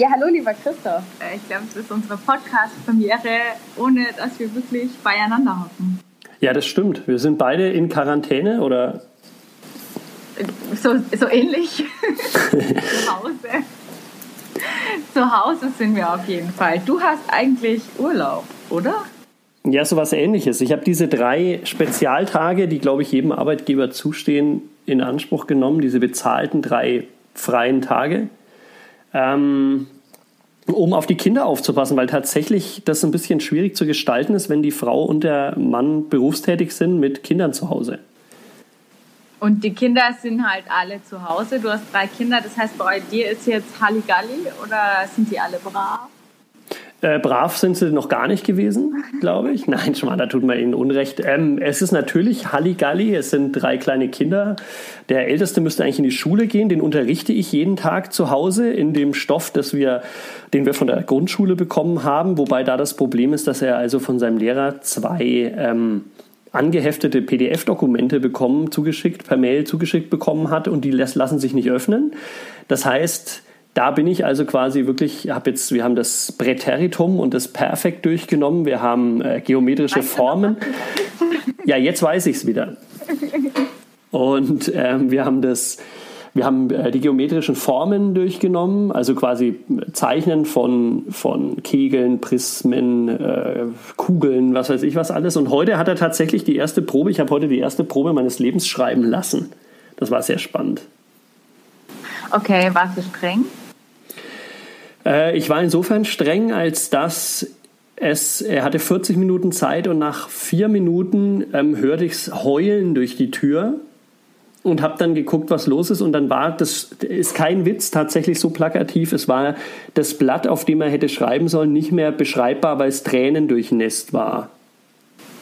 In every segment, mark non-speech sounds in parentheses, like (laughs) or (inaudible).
Ja, hallo lieber Christoph. Äh, ich glaube, es ist unsere Podcast-Premiere, ohne dass wir wirklich beieinander hocken. Ja, das stimmt. Wir sind beide in Quarantäne oder? So, so ähnlich. (laughs) Zu Hause. Zu Hause sind wir auf jeden Fall. Du hast eigentlich Urlaub, oder? Ja, so was ähnliches. Ich habe diese drei Spezialtage, die, glaube ich, jedem Arbeitgeber zustehen, in Anspruch genommen, diese bezahlten drei freien Tage, ähm, um auf die Kinder aufzupassen, weil tatsächlich das ein bisschen schwierig zu gestalten ist, wenn die Frau und der Mann berufstätig sind mit Kindern zu Hause. Und die Kinder sind halt alle zu Hause. Du hast drei Kinder, das heißt, bei dir ist jetzt Halligalli oder sind die alle brav? Äh, brav sind sie noch gar nicht gewesen, glaube ich. Nein, schon mal, da tut man ihnen Unrecht. Ähm, es ist natürlich Halligalli, es sind drei kleine Kinder. Der Älteste müsste eigentlich in die Schule gehen, den unterrichte ich jeden Tag zu Hause in dem Stoff, das wir, den wir von der Grundschule bekommen haben, wobei da das Problem ist, dass er also von seinem Lehrer zwei ähm, angeheftete PDF-Dokumente bekommen, zugeschickt, per Mail zugeschickt bekommen hat und die lassen sich nicht öffnen. Das heißt, da bin ich also quasi wirklich, hab jetzt, wir haben das Präteritum und das Perfekt durchgenommen, wir haben äh, geometrische Formen. Ja, jetzt weiß ich es wieder. Und ähm, wir haben das, wir haben äh, die geometrischen Formen durchgenommen, also quasi Zeichnen von, von Kegeln, Prismen, äh, Kugeln, was weiß ich was alles. Und heute hat er tatsächlich die erste Probe, ich habe heute die erste Probe meines Lebens schreiben lassen. Das war sehr spannend. Okay, warst du streng? Äh, ich war insofern streng, als dass es, er hatte 40 Minuten Zeit und nach vier Minuten ähm, hörte ich es heulen durch die Tür und habe dann geguckt, was los ist. Und dann war das ist kein Witz, tatsächlich so plakativ. Es war das Blatt, auf dem er hätte schreiben sollen, nicht mehr beschreibbar, weil es Tränen durchnässt war.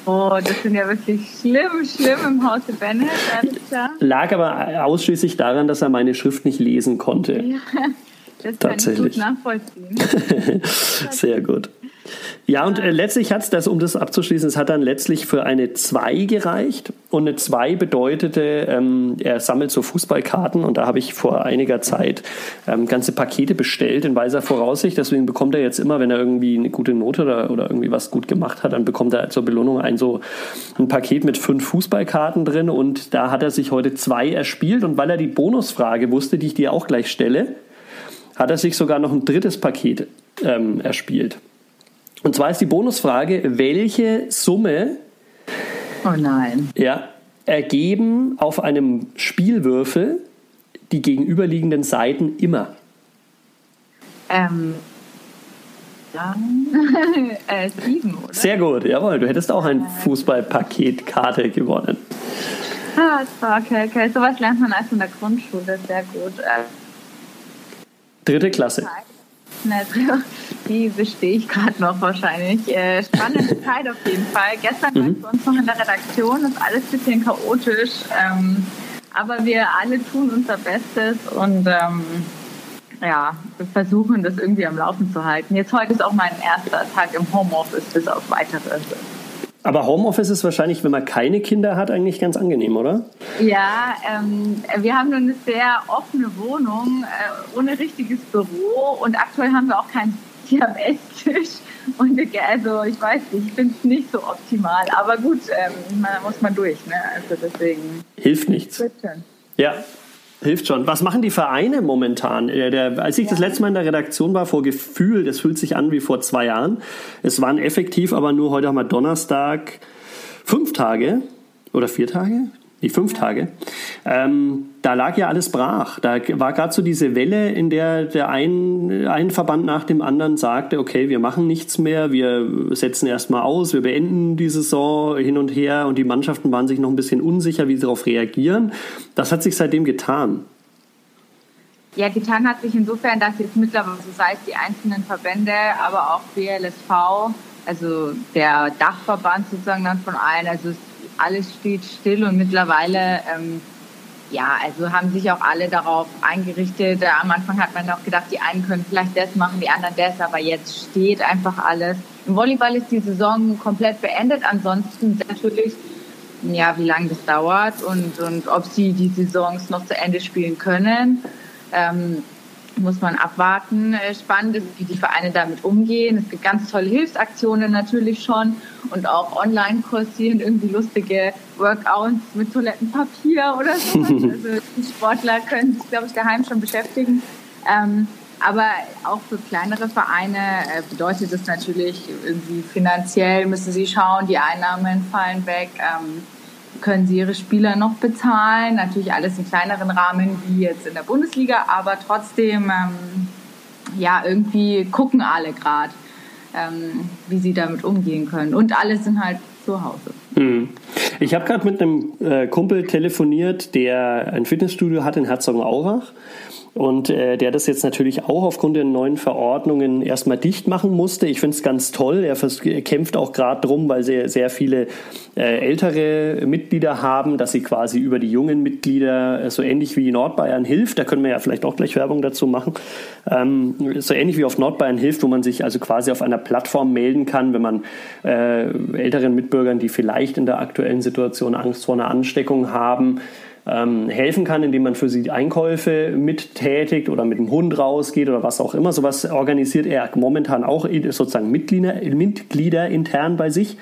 Oh, das sind ja wirklich schlimm, schlimm im Hause Bennett. Lag aber ausschließlich daran, dass er meine Schrift nicht lesen konnte. Ja. Das Tatsächlich. kann ich gut nachvollziehen. (laughs) Sehr gut. Ja, und äh, letztlich hat es das, um das abzuschließen, es hat dann letztlich für eine 2 gereicht. Und eine 2 bedeutete, ähm, er sammelt so Fußballkarten und da habe ich vor einiger Zeit ähm, ganze Pakete bestellt in weiser Voraussicht. Deswegen bekommt er jetzt immer, wenn er irgendwie eine gute Note oder, oder irgendwie was gut gemacht hat, dann bekommt er zur Belohnung ein so ein Paket mit fünf Fußballkarten drin. Und da hat er sich heute zwei erspielt. Und weil er die Bonusfrage wusste, die ich dir auch gleich stelle, hat er sich sogar noch ein drittes Paket ähm, erspielt. Und zwar ist die Bonusfrage, welche Summe oh nein. Ja, ergeben auf einem Spielwürfel die gegenüberliegenden Seiten immer? Ähm, dann (laughs) äh, sieben, oder? Sehr gut, jawohl. Du hättest auch ein Fußballpaketkarte gewonnen. Ah, okay, okay. Sowas lernt man als in der Grundschule. Sehr gut. Dritte Klasse. Die bestehe ich gerade noch wahrscheinlich. Äh, spannende (laughs) Zeit auf jeden Fall. Gestern mhm. war es uns noch in der Redaktion, ist alles ein bisschen chaotisch. Ähm, aber wir alle tun unser Bestes und ähm, ja, wir versuchen das irgendwie am Laufen zu halten. Jetzt heute ist auch mein erster Tag im Homeoffice bis auf weitere. Aber Homeoffice ist wahrscheinlich, wenn man keine Kinder hat, eigentlich ganz angenehm, oder? Ja, ähm, wir haben nur eine sehr offene Wohnung, äh, ohne richtiges Büro und aktuell haben wir auch keinen hier am Esstisch. Und also ich weiß nicht, ich finde es nicht so optimal. Aber gut, ähm, man, muss man durch. Ne? Also deswegen. Hilft nichts. Ja, Hilft schon. Was machen die Vereine momentan? Der, der, als ich ja. das letzte Mal in der Redaktion war, vor Gefühl, das fühlt sich an wie vor zwei Jahren. Es waren effektiv aber nur heute haben wir Donnerstag fünf Tage oder vier Tage? Die fünf Tage, ähm, da lag ja alles brach. Da war gerade so diese Welle, in der der ein, ein Verband nach dem anderen sagte, okay, wir machen nichts mehr, wir setzen erstmal aus, wir beenden die Saison hin und her und die Mannschaften waren sich noch ein bisschen unsicher, wie sie darauf reagieren. Das hat sich seitdem getan. Ja, getan hat sich insofern, dass jetzt mittlerweile, so sei es die einzelnen Verbände, aber auch BLSV, also der Dachverband sozusagen dann von allen, also es alles steht still und mittlerweile, ähm, ja, also haben sich auch alle darauf eingerichtet. Am Anfang hat man auch gedacht, die einen können vielleicht das machen, die anderen das, aber jetzt steht einfach alles. Im Volleyball ist die Saison komplett beendet. Ansonsten natürlich, ja, wie lange das dauert und, und ob sie die Saisons noch zu Ende spielen können. Ähm, muss man abwarten. Äh, spannend ist, wie die Vereine damit umgehen. Es gibt ganz tolle Hilfsaktionen natürlich schon und auch online kursieren irgendwie lustige Workouts mit Toilettenpapier oder so. (laughs) also die Sportler können sich, glaube ich, daheim schon beschäftigen. Ähm, aber auch für kleinere Vereine äh, bedeutet es natürlich irgendwie finanziell müssen sie schauen, die Einnahmen fallen weg. Können sie ihre Spieler noch bezahlen. Natürlich alles in kleineren Rahmen wie jetzt in der Bundesliga, aber trotzdem, ähm, ja, irgendwie gucken alle gerade, ähm, wie sie damit umgehen können. Und alle sind halt zu Hause. Hm. Ich habe gerade mit einem äh, Kumpel telefoniert, der ein Fitnessstudio hat in Herzogenaurach und äh, der das jetzt natürlich auch aufgrund der neuen Verordnungen erstmal dicht machen musste. Ich finde es ganz toll. Er, kämpft auch gerade drum, weil sehr, sehr viele äh, ältere Mitglieder haben, dass sie quasi über die jungen Mitglieder äh, so ähnlich wie Nordbayern hilft. Da können wir ja vielleicht auch gleich Werbung dazu machen. Ähm, so ähnlich wie auf Nordbayern hilft, wo man sich also quasi auf einer Plattform melden kann, wenn man äh, älteren Mitbürgern, die vielleicht in der aktuellen Situation Angst vor einer Ansteckung haben, ähm, helfen kann, indem man für sie Einkäufe mittätigt oder mit dem Hund rausgeht oder was auch immer. Sowas organisiert er momentan auch sozusagen Mitglieder, Mitglieder intern bei sich.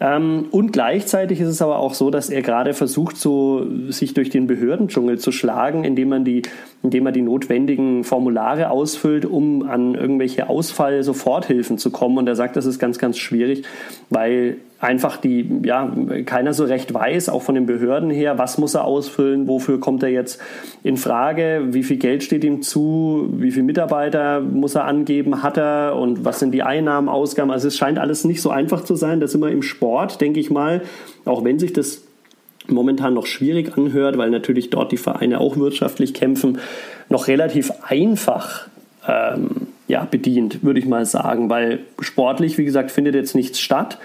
Ähm, und gleichzeitig ist es aber auch so, dass er gerade versucht, so sich durch den Behördendschungel zu schlagen, indem man die, indem man die notwendigen Formulare ausfüllt, um an irgendwelche Ausfall-Soforthilfen zu kommen. Und er sagt, das ist ganz, ganz schwierig, weil einfach die, ja, keiner so recht weiß, auch von den Behörden her, was muss er ausfüllen, wofür kommt er jetzt in Frage, wie viel Geld steht ihm zu, wie viele Mitarbeiter muss er angeben, hat er und was sind die Einnahmen, Ausgaben. Also es scheint alles nicht so einfach zu sein. Das immer im Sport, denke ich mal, auch wenn sich das momentan noch schwierig anhört, weil natürlich dort die Vereine auch wirtschaftlich kämpfen, noch relativ einfach ähm, ja, bedient, würde ich mal sagen, weil sportlich, wie gesagt, findet jetzt nichts statt.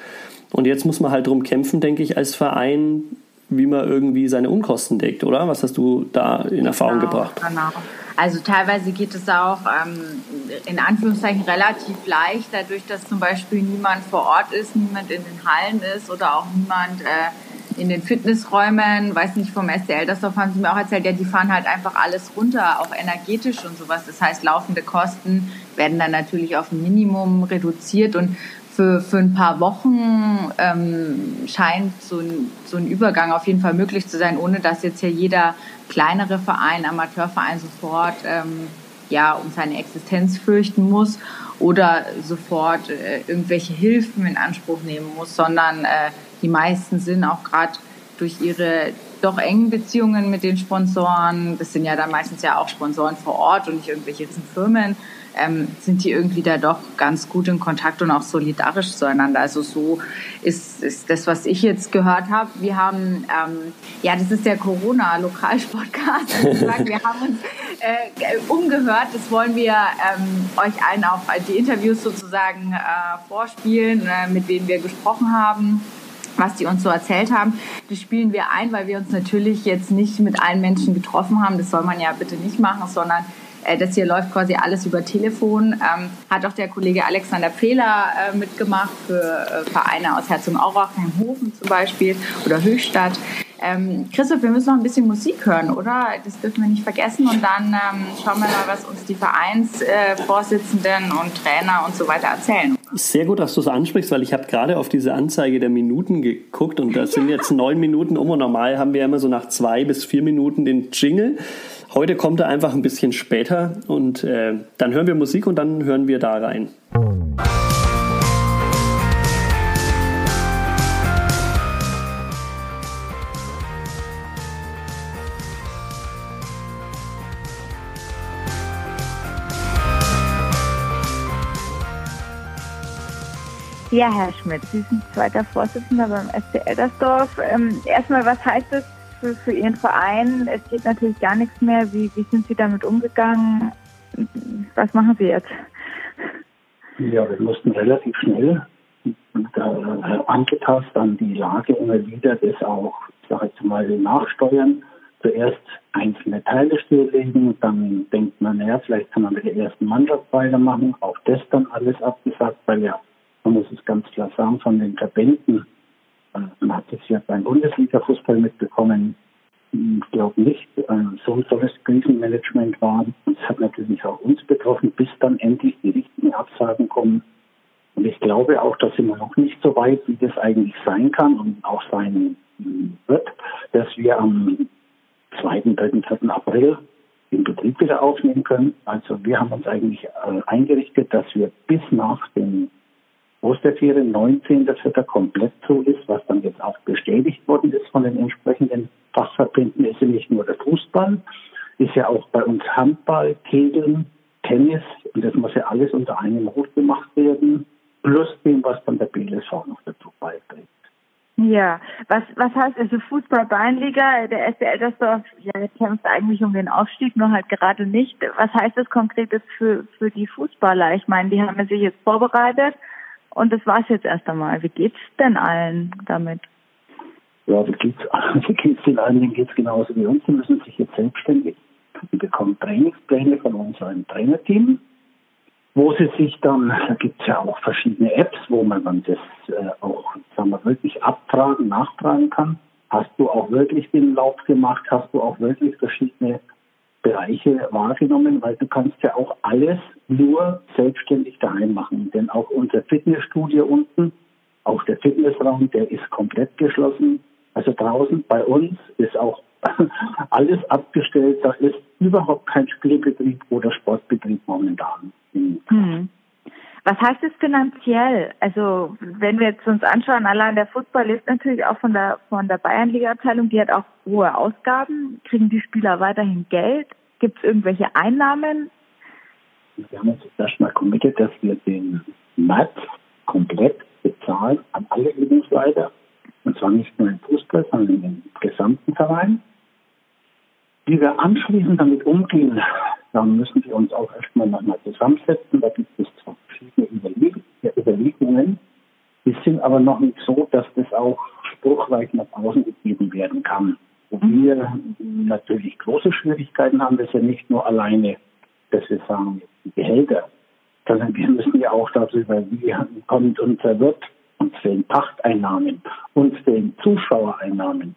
Und jetzt muss man halt darum kämpfen, denke ich, als Verein, wie man irgendwie seine Unkosten deckt, oder? Was hast du da in Erfahrung genau, gebracht? Genau. Also teilweise geht es auch ähm, in Anführungszeichen relativ leicht, dadurch, dass zum Beispiel niemand vor Ort ist, niemand in den Hallen ist oder auch niemand äh, in den Fitnessräumen. Weiß nicht, vom SC Eldersdorf haben sie mir auch erzählt, ja, die fahren halt einfach alles runter, auch energetisch und sowas. Das heißt, laufende Kosten werden dann natürlich auf ein Minimum reduziert und für, für ein paar Wochen ähm, scheint so ein, so ein Übergang auf jeden Fall möglich zu sein, ohne dass jetzt hier jeder kleinere Verein, Amateurverein sofort ähm, ja, um seine Existenz fürchten muss oder sofort äh, irgendwelche Hilfen in Anspruch nehmen muss, sondern äh, die meisten sind auch gerade durch ihre doch engen Beziehungen mit den Sponsoren, das sind ja dann meistens ja auch Sponsoren vor Ort und nicht irgendwelche Firmen, ähm, sind die irgendwie da doch ganz gut in Kontakt und auch solidarisch zueinander. Also so ist, ist das, was ich jetzt gehört habe. Wir haben, ähm, ja, das ist der Corona-Lokalsportcast. Wir haben uns äh, umgehört. Das wollen wir ähm, euch allen auch die Interviews sozusagen äh, vorspielen, äh, mit denen wir gesprochen haben was die uns so erzählt haben. Das spielen wir ein, weil wir uns natürlich jetzt nicht mit allen Menschen getroffen haben. Das soll man ja bitte nicht machen, sondern das hier läuft quasi alles über Telefon. Ähm, hat auch der Kollege Alexander Fehler äh, mitgemacht für äh, Vereine aus Herzogenaurach, Hofen zum Beispiel oder Höchstadt. Ähm, Christoph, wir müssen noch ein bisschen Musik hören, oder? Das dürfen wir nicht vergessen. Und dann ähm, schauen wir mal, was uns die Vereinsvorsitzenden äh, und Trainer und so weiter erzählen. Sehr gut, dass du es ansprichst, weil ich habe gerade auf diese Anzeige der Minuten geguckt und da sind (laughs) jetzt neun Minuten um und normal haben wir immer so nach zwei bis vier Minuten den Jingle. Heute kommt er einfach ein bisschen später und äh, dann hören wir Musik und dann hören wir da rein. Ja, Herr Schmidt, Sie sind zweiter Vorsitzender beim SC Eldersdorf. Ähm, erstmal, was heißt das für, für Ihren Verein? Es geht natürlich gar nichts mehr. Wie, wie sind Sie damit umgegangen? Was machen Sie jetzt? Ja, wir mussten relativ schnell äh, angepasst an die Lage immer wieder das auch, sag ich mal, nachsteuern. Zuerst einzelne Teile stilllegen, dann denkt man, naja, vielleicht kann man mit der ersten Mannschaft weitermachen. Auch das dann alles abgesagt, weil ja man muss es ganz klar sagen, von den Verbänden. Man hat es ja beim Bundesliga-Fußball mitbekommen. ich glaube nicht, so ein tolles Krisenmanagement war. Es hat natürlich auch uns betroffen, bis dann endlich die richtigen Absagen kommen. Und ich glaube auch, dass wir noch nicht so weit, wie das eigentlich sein kann und auch sein wird, dass wir am 2., 3., 4. April den Betrieb wieder aufnehmen können. Also wir haben uns eigentlich äh, eingerichtet, dass wir bis nach den Osterferien 19. dass er komplett so ist, was dann jetzt auch bestätigt worden ist von den entsprechenden Fachverbänden, ist ja nicht nur der Fußball, ist ja auch bei uns Handball, Kegeln, Tennis und das muss ja alles unter einem Hut gemacht werden, plus dem, was dann der BLSV noch dazu beiträgt. Ja, was, was heißt also Fußball-Bayernliga? Der SC Eltersdorf ja, kämpft eigentlich um den Aufstieg, nur halt gerade nicht. Was heißt das konkret für, für die Fußballer? Ich meine, die haben sich jetzt vorbereitet und das war's jetzt erst einmal. Wie geht's denn allen damit? Ja, wie geht's, wie geht's den? Denen geht's genauso wie uns. Sie müssen sich jetzt selbstständig. Sie bekommen Trainingspläne von unserem Trainerteam, wo sie sich dann, da gibt's ja auch verschiedene Apps, wo man dann das äh, auch, sagen wir, wirklich abfragen, nachfragen kann. Hast du auch wirklich den Lauf gemacht? Hast du auch wirklich verschiedene Bereiche wahrgenommen, weil du kannst ja auch alles nur selbstständig daheim machen. Denn auch unser Fitnessstudio unten, auch der Fitnessraum, der ist komplett geschlossen. Also draußen bei uns ist auch (laughs) alles abgestellt. Da ist überhaupt kein Spielbetrieb oder Sportbetrieb momentan. Hm. Was heißt es finanziell? Also wenn wir jetzt uns anschauen, allein der Fußball lebt natürlich auch von der von der Bayernliga-Abteilung, die hat auch hohe Ausgaben. Kriegen die Spieler weiterhin Geld? Gibt es irgendwelche Einnahmen? Wir haben uns erstmal committed, dass wir den Match komplett bezahlen an alle Übungsleiter. Und zwar nicht nur im Fußball, sondern im gesamten Verein. Wie wir anschließend damit umgehen, dann müssen wir uns auch erstmal nochmal zusammensetzen. Da gibt es zwar verschiedene Überlegungen. Die sind aber noch nicht so, dass das auch spruchreich nach außen gegeben werden kann. Mhm. wir natürlich große Schwierigkeiten haben, das ja nicht nur alleine, dass wir sagen, die Gehälter, sondern wir müssen ja auch darüber, wie kommt unser Wirt, uns fehlen Pachteinnahmen, uns fehlen Zuschauereinnahmen,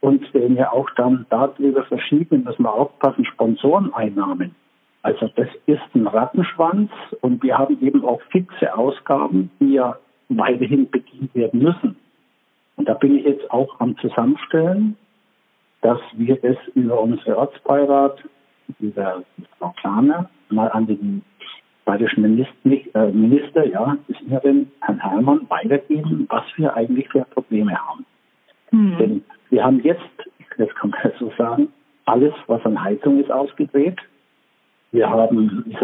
uns fehlen ja auch dann darüber verschieden, müssen wir aufpassen, Sponsoreneinnahmen. Also das ist ein Rattenschwanz und wir haben eben auch fixe Ausgaben, die ja weiterhin bedient werden müssen. Und da bin ich jetzt auch am Zusammenstellen, dass wir das über unsere Ortsbeirat, über Frau Klaner, mal an den bayerischen Minister, äh, Minister ja, des Inneren, Herrn Herrmann, weitergeben, was wir eigentlich für Probleme haben. Mhm. Denn wir haben jetzt, das kann man so sagen, alles, was an Heizung ist, ausgedreht. Wir haben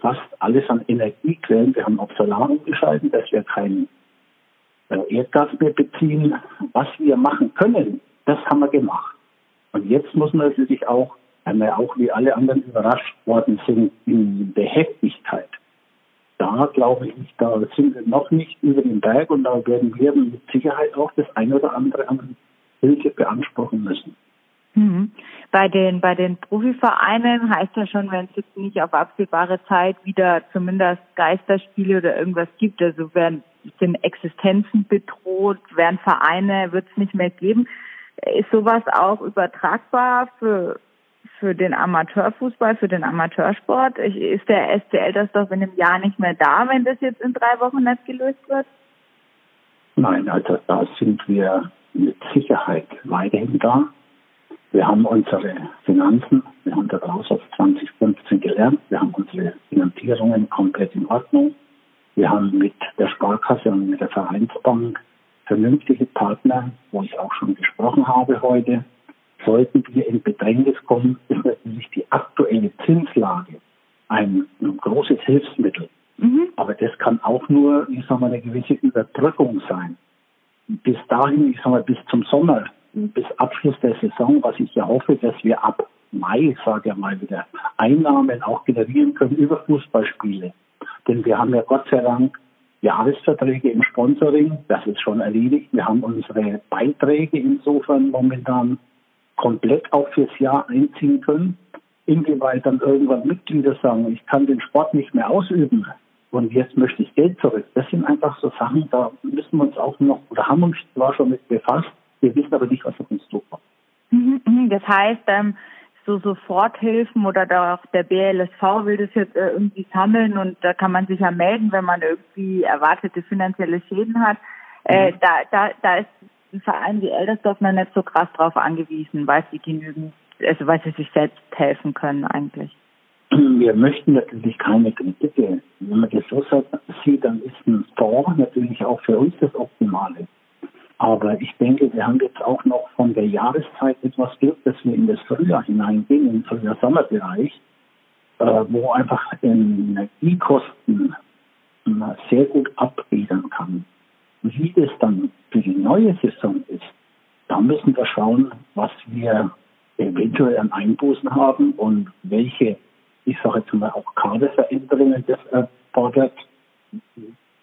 fast alles an Energiequellen. Wir haben auf Solar umgeschaltet, dass wir kein äh, Erdgas mehr beziehen. Was wir machen können, das haben wir gemacht. Und jetzt muss man natürlich auch, weil wir auch wie alle anderen überrascht worden sind in der Heftigkeit. Da glaube ich, da sind wir noch nicht über den Berg und da werden wir mit Sicherheit auch das eine oder andere an Hilfe beanspruchen müssen. Mhm. Bei den, bei den Profivereinen heißt ja schon, wenn es jetzt nicht auf absehbare Zeit wieder zumindest Geisterspiele oder irgendwas gibt, also werden sind Existenzen bedroht, werden Vereine, wird es nicht mehr geben. Ist sowas auch übertragbar für, für den Amateurfußball, für den Amateursport? Ist der SCL das doch in einem Jahr nicht mehr da, wenn das jetzt in drei Wochen nicht gelöst wird? Nein, also da sind wir mit Sicherheit weiterhin da. Wir haben unsere Finanzen, wir haben daraus auf 2015 gelernt, wir haben unsere Finanzierungen komplett in Ordnung. Wir haben mit der Sparkasse und mit der Vereinsbank vernünftige Partner, wo ich auch schon gesprochen habe heute. Sollten wir in Bedrängnis kommen, ist natürlich die aktuelle Zinslage ein, ein großes Hilfsmittel. Mhm. Aber das kann auch nur, ich sag mal, eine gewisse Überbrückung sein. Bis dahin, ich sag mal, bis zum Sommer, bis Abschluss der Saison, was ich ja hoffe, dass wir ab Mai, sage ich mal, wieder Einnahmen auch generieren können über Fußballspiele. Denn wir haben ja Gott sei Dank Jahresverträge im Sponsoring, das ist schon erledigt. Wir haben unsere Beiträge insofern momentan komplett auch fürs Jahr einziehen können. Inwieweit dann irgendwann Mitglieder sagen, ich kann den Sport nicht mehr ausüben und jetzt möchte ich Geld zurück. Das sind einfach so Sachen, da müssen wir uns auch noch oder haben uns zwar schon mit befasst, wir wissen aber nicht, was auf uns zukommt. Das heißt, ähm, so Soforthilfen oder auch der BLSV will das jetzt äh, irgendwie sammeln und da kann man sich ja melden, wenn man irgendwie erwartete finanzielle Schäden hat. Äh, mhm. da, da, da ist ein Verein wie Eldersdorf noch nicht so krass drauf angewiesen, weil sie genügend, also weil sie sich selbst helfen können eigentlich. Wir möchten natürlich keine Kredite. Wenn man das so sieht, dann ist ein Fonds natürlich auch für uns das Optimale. Aber ich denke, wir haben jetzt auch noch von der Jahreszeit etwas Glück, dass wir in das Frühjahr hineingehen, in den Frühjahr-Sommerbereich, äh, wo einfach Energiekosten äh, sehr gut abfedern kann. Wie das dann für die neue Saison ist, da müssen wir schauen, was wir eventuell an Einbußen haben und welche, ich sage jetzt mal auch Kaderveränderungen das erfordert.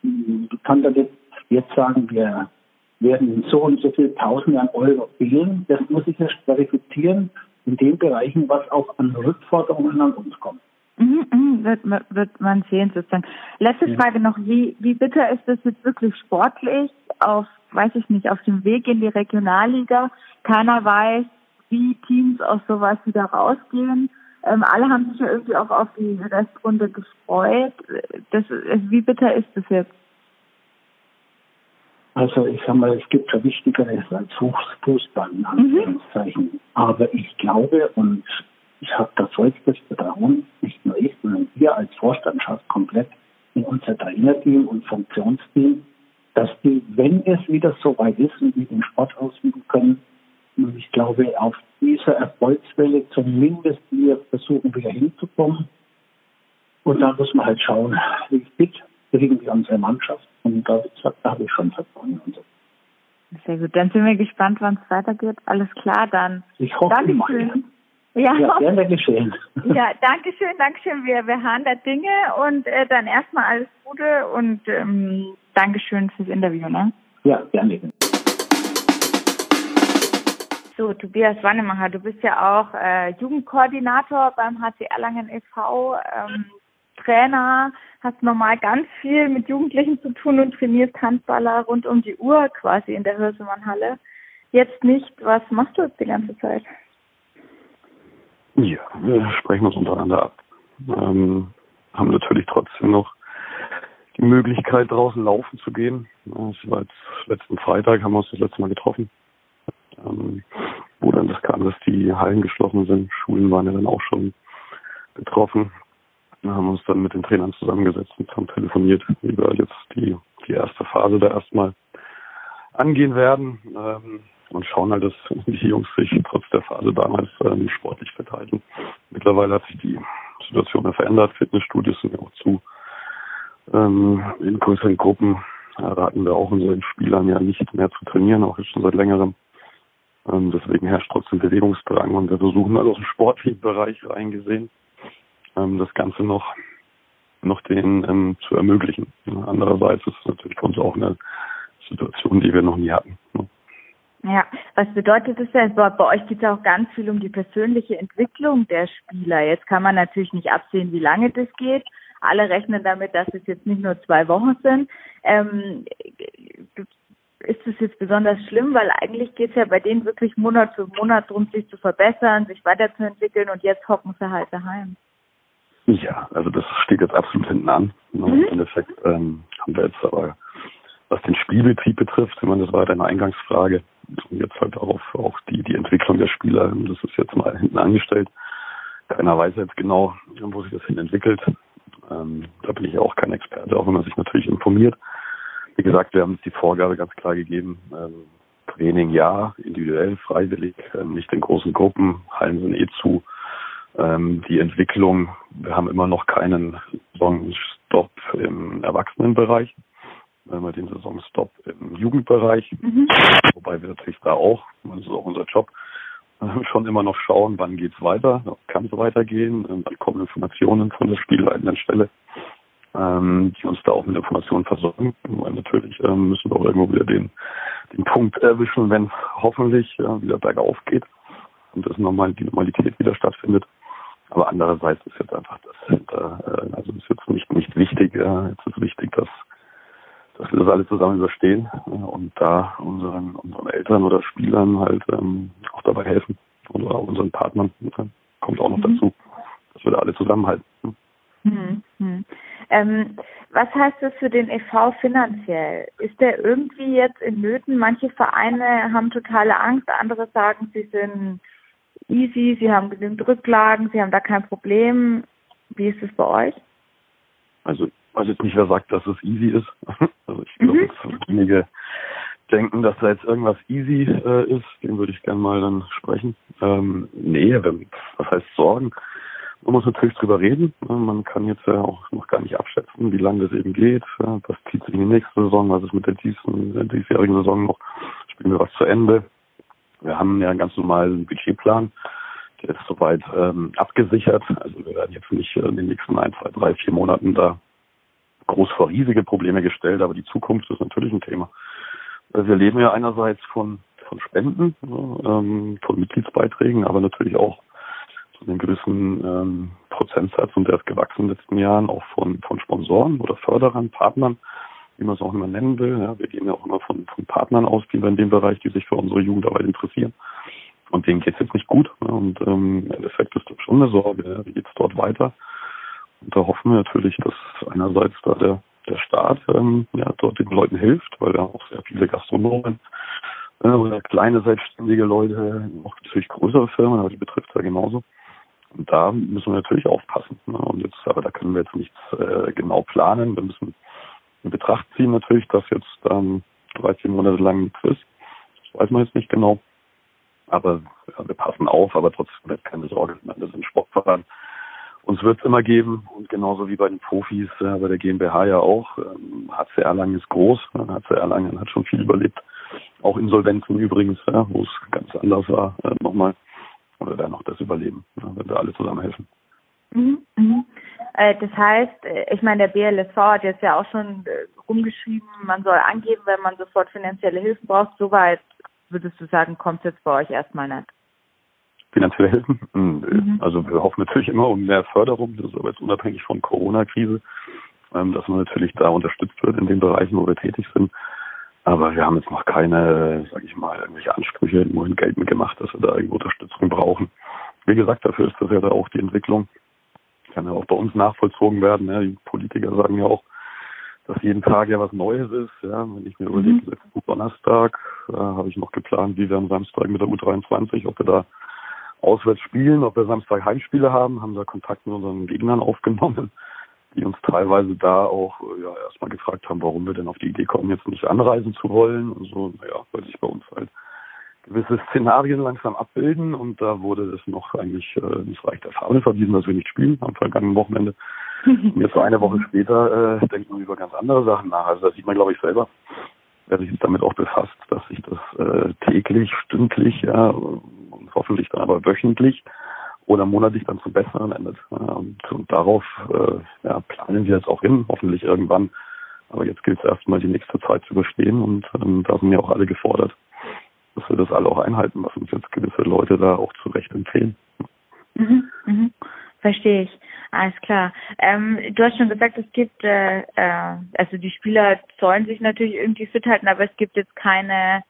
Ich kann da jetzt sagen, wir werden so und so viel Tausende an Euro fehlen. Das muss ich erst verifizieren in den Bereichen, was auch an Rückforderungen an uns kommt. Mhm, mhm, wird, wird man sehen sozusagen. Letzte ja. Frage noch, wie, wie bitter ist das jetzt wirklich sportlich auf, weiß ich nicht, auf dem Weg in die Regionalliga? Keiner weiß, wie Teams aus sowas wieder rausgehen. Ähm, alle haben sich ja irgendwie auch auf die Restrunde gefreut. Das, wie bitter ist das jetzt? Also ich sag mal, es gibt ja Wichtigeres als Fußball in mhm. Anführungszeichen. Mhm. Aber ich glaube und ich habe da vollstes Vertrauen, nicht nur ich, sondern wir als Vorstandschaft komplett in unser Trainerteam und Funktionsteam, dass die, wenn es wieder so weit ist und wir den Sport ausüben können, ich glaube, auf dieser Erfolgswelle zumindest wir versuchen wieder hinzukommen. Und dann muss man halt schauen, wie fit kriegen wir unsere Mannschaft. Und da, habe ich schon Vertrauen und so. Sehr gut. Dann sind wir gespannt, wann es weitergeht. Alles klar, dann. Ich hoffe Dankeschön. Ja, ja gerne geschehen. Ja, danke schön, danke schön. Wir, wir haben da Dinge und äh, dann erstmal alles Gute und ähm, Dankeschön fürs Interview. Ne? Ja, gerne. So, Tobias Wannemacher, du bist ja auch äh, Jugendkoordinator beim HC Erlangen e.V., ähm, Trainer, hast normal ganz viel mit Jugendlichen zu tun und trainierst Handballer rund um die Uhr quasi in der Hörsemannhalle. Jetzt nicht, was machst du jetzt die ganze Zeit? Ja, wir sprechen uns untereinander ab. Ähm, haben natürlich trotzdem noch die Möglichkeit, draußen laufen zu gehen. Das war jetzt letzten Freitag, haben wir uns das letzte Mal getroffen. Ähm, wo dann das kam, dass die Hallen geschlossen sind. Schulen waren ja dann auch schon betroffen. Wir haben uns dann mit den Trainern zusammengesetzt und haben telefoniert, wie wir jetzt die, die erste Phase da erstmal angehen werden. Ähm, und schauen halt, dass die Jungs sich trotz der Phase damals ähm, sportlich verteidigen. Mittlerweile hat sich die Situation verändert. Fitnessstudios sind ja auch zu. Ähm, in größeren Gruppen raten wir auch unseren Spielern ja nicht mehr zu trainieren, auch jetzt schon seit längerem. Ähm, deswegen herrscht trotzdem Bewegungsdrang und wir versuchen also aus dem sportlichen Bereich reingesehen, ähm, das Ganze noch noch denen ähm, zu ermöglichen. Andererseits ist es natürlich für uns auch eine Situation, die wir noch nie hatten. Ne? Ja, was bedeutet das denn? Bei, euch geht es auch ganz viel um die persönliche Entwicklung der Spieler. Jetzt kann man natürlich nicht absehen, wie lange das geht. Alle rechnen damit, dass es jetzt nicht nur zwei Wochen sind. Ähm, ist es jetzt besonders schlimm, weil eigentlich geht es ja bei denen wirklich Monat für Monat darum, sich zu verbessern, sich weiterzuentwickeln und jetzt hocken sie halt daheim. Ja, also das steht jetzt absolut hinten an. Mhm. Im Endeffekt ähm, haben wir jetzt aber, was den Spielbetrieb betrifft, wenn man das war eine Eingangsfrage, und jetzt halt auch auch die, die Entwicklung der Spieler, das ist jetzt mal hinten angestellt. Keiner weiß jetzt genau, wo sich das hin entwickelt. Ähm, da bin ich auch kein Experte, auch wenn man sich natürlich informiert. Wie gesagt, wir haben uns die Vorgabe ganz klar gegeben, ähm, Training ja, individuell, freiwillig, ähm, nicht in großen Gruppen, Hallen sind eh zu. Ähm, die Entwicklung, wir haben immer noch keinen Saisonstopp im Erwachsenenbereich wir den Saisonstop im Jugendbereich, mhm. wobei wir natürlich da auch, das ist auch unser Job, schon immer noch schauen, wann geht's weiter, kann es weitergehen, wann kommen Informationen von der spielleitenden Stelle, ähm, die uns da auch mit Informationen versorgen. Weil natürlich ähm, müssen wir auch irgendwo wieder den, den Punkt erwischen, wenn hoffentlich äh, wieder bergauf geht und das normal, die Normalität wieder stattfindet. Aber andererseits ist jetzt einfach das, äh, also ist jetzt nicht, nicht wichtig, äh, jetzt ist wichtig, dass dass wir das alle zusammen überstehen und da unseren, unseren Eltern oder Spielern halt ähm, auch dabei helfen oder unseren Partnern kommt auch noch mhm. dazu, dass wir da alle zusammenhalten. Mhm. Mhm. Ähm, was heißt das für den e.V. finanziell? Ist der irgendwie jetzt in Nöten? Manche Vereine haben totale Angst, andere sagen, sie sind easy, sie haben genügend Rücklagen, sie haben da kein Problem. Wie ist es bei euch? Also weiß jetzt nicht, wer sagt, dass es easy ist. (laughs) Also ich glaube, mhm. einige denken, dass da jetzt irgendwas easy äh, ist. Den würde ich gerne mal dann sprechen. Ähm, nee, was heißt Sorgen? Man muss natürlich drüber reden. Ne? Man kann jetzt ja auch noch gar nicht abschätzen, wie lange das eben geht. Was zieht sich in die nächste Saison? Was ist mit der diesjährigen Saison noch? Spielen wir was zu Ende? Wir haben ja einen ganz normalen Budgetplan. Der ist soweit ähm, abgesichert. Also wir werden jetzt nicht in den nächsten ein, zwei, drei, vier Monaten da groß vor riesige Probleme gestellt, aber die Zukunft ist natürlich ein Thema. Also wir leben ja einerseits von, von Spenden, ähm, von Mitgliedsbeiträgen, aber natürlich auch zu einem gewissen ähm, Prozentsatz, und der ist gewachsen in den letzten Jahren, auch von, von Sponsoren oder Förderern, Partnern, wie man es auch immer nennen will. Ja, wir gehen ja auch immer von, von Partnern aus, die wir in dem Bereich, die sich für unsere Jugendarbeit interessieren. Und denen geht es jetzt nicht gut. Ne? Und ähm, im Endeffekt ist das schon eine Sorge. Ja? Wie geht es dort weiter? Und da hoffen wir natürlich, dass einerseits da der, der Staat ähm, ja, dort den Leuten hilft, weil haben auch sehr viele Gastronomen äh, oder kleine selbstständige Leute, auch natürlich größere Firmen, aber die betrifft ja genauso. Und da müssen wir natürlich aufpassen. Ne? Und jetzt, aber da können wir jetzt nichts äh, genau planen. Wir müssen in Betracht ziehen natürlich, dass jetzt ähm, 13 Monate lang nichts ist. Das weiß man jetzt nicht genau. Aber ja, wir passen auf, aber trotzdem keine Sorge. Wir sind Sportverein uns wird es immer geben und genauso wie bei den Profis, äh, bei der GmbH ja auch. Ähm, HC Erlangen ist groß. HC Erlangen hat schon viel überlebt. Auch Insolvenzen übrigens, ja, wo es ganz anders war, äh, nochmal. Oder da noch das Überleben, ja, wenn wir alle zusammen helfen. Mhm, mhm. Äh, das heißt, äh, ich meine, der BLSV hat jetzt ja auch schon äh, rumgeschrieben, man soll angeben, wenn man sofort finanzielle Hilfe braucht. Soweit würdest du sagen, kommt es jetzt bei euch erstmal nicht? finanziell helfen. Mhm. Also wir hoffen natürlich immer um mehr Förderung, das ist aber jetzt unabhängig von Corona-Krise, ähm, dass man natürlich da unterstützt wird in den Bereichen, wo wir tätig sind. Aber wir haben jetzt noch keine, sage ich mal, irgendwelche Ansprüche nur in Geld gemacht, dass wir da irgendwo Unterstützung brauchen. Wie gesagt, dafür ist das ja da auch die Entwicklung. Kann ja auch bei uns nachvollzogen werden. Ja. Die Politiker sagen ja auch, dass jeden Tag ja was Neues ist. Ja. Wenn ich mir mhm. überlege, letzten Donnerstag äh, habe ich noch geplant, wie wir am Samstag mit der U23, ob wir da auswärts spielen, ob wir Samstag Heimspiele haben, haben da Kontakt mit unseren Gegnern aufgenommen, die uns teilweise da auch äh, ja erstmal gefragt haben, warum wir denn auf die Idee kommen, jetzt nicht anreisen zu wollen und so, naja, weil sich bei uns halt gewisse Szenarien langsam abbilden und da wurde es noch eigentlich äh, ins Reich der Farbe verwiesen, dass wir nicht spielen am vergangenen Wochenende. Und (laughs) jetzt so eine Woche später äh, denkt man über ganz andere Sachen nach. Also das sieht man, glaube ich, selber, wer sich damit auch befasst, dass sich das äh, täglich, stündlich, ja, hoffentlich dann aber wöchentlich oder monatlich dann zum Besseren endet. Und, und darauf äh, ja, planen wir jetzt auch hin, hoffentlich irgendwann. Aber jetzt gilt es erstmal die nächste Zeit zu überstehen und ähm, da sind ja auch alle gefordert, dass wir das alle auch einhalten, was uns jetzt gewisse Leute da auch zu Recht empfehlen. Mhm, mhm. Verstehe ich. Alles klar. Ähm, du hast schon gesagt, es gibt, äh, äh, also die Spieler sollen sich natürlich irgendwie fit halten, aber es gibt jetzt keine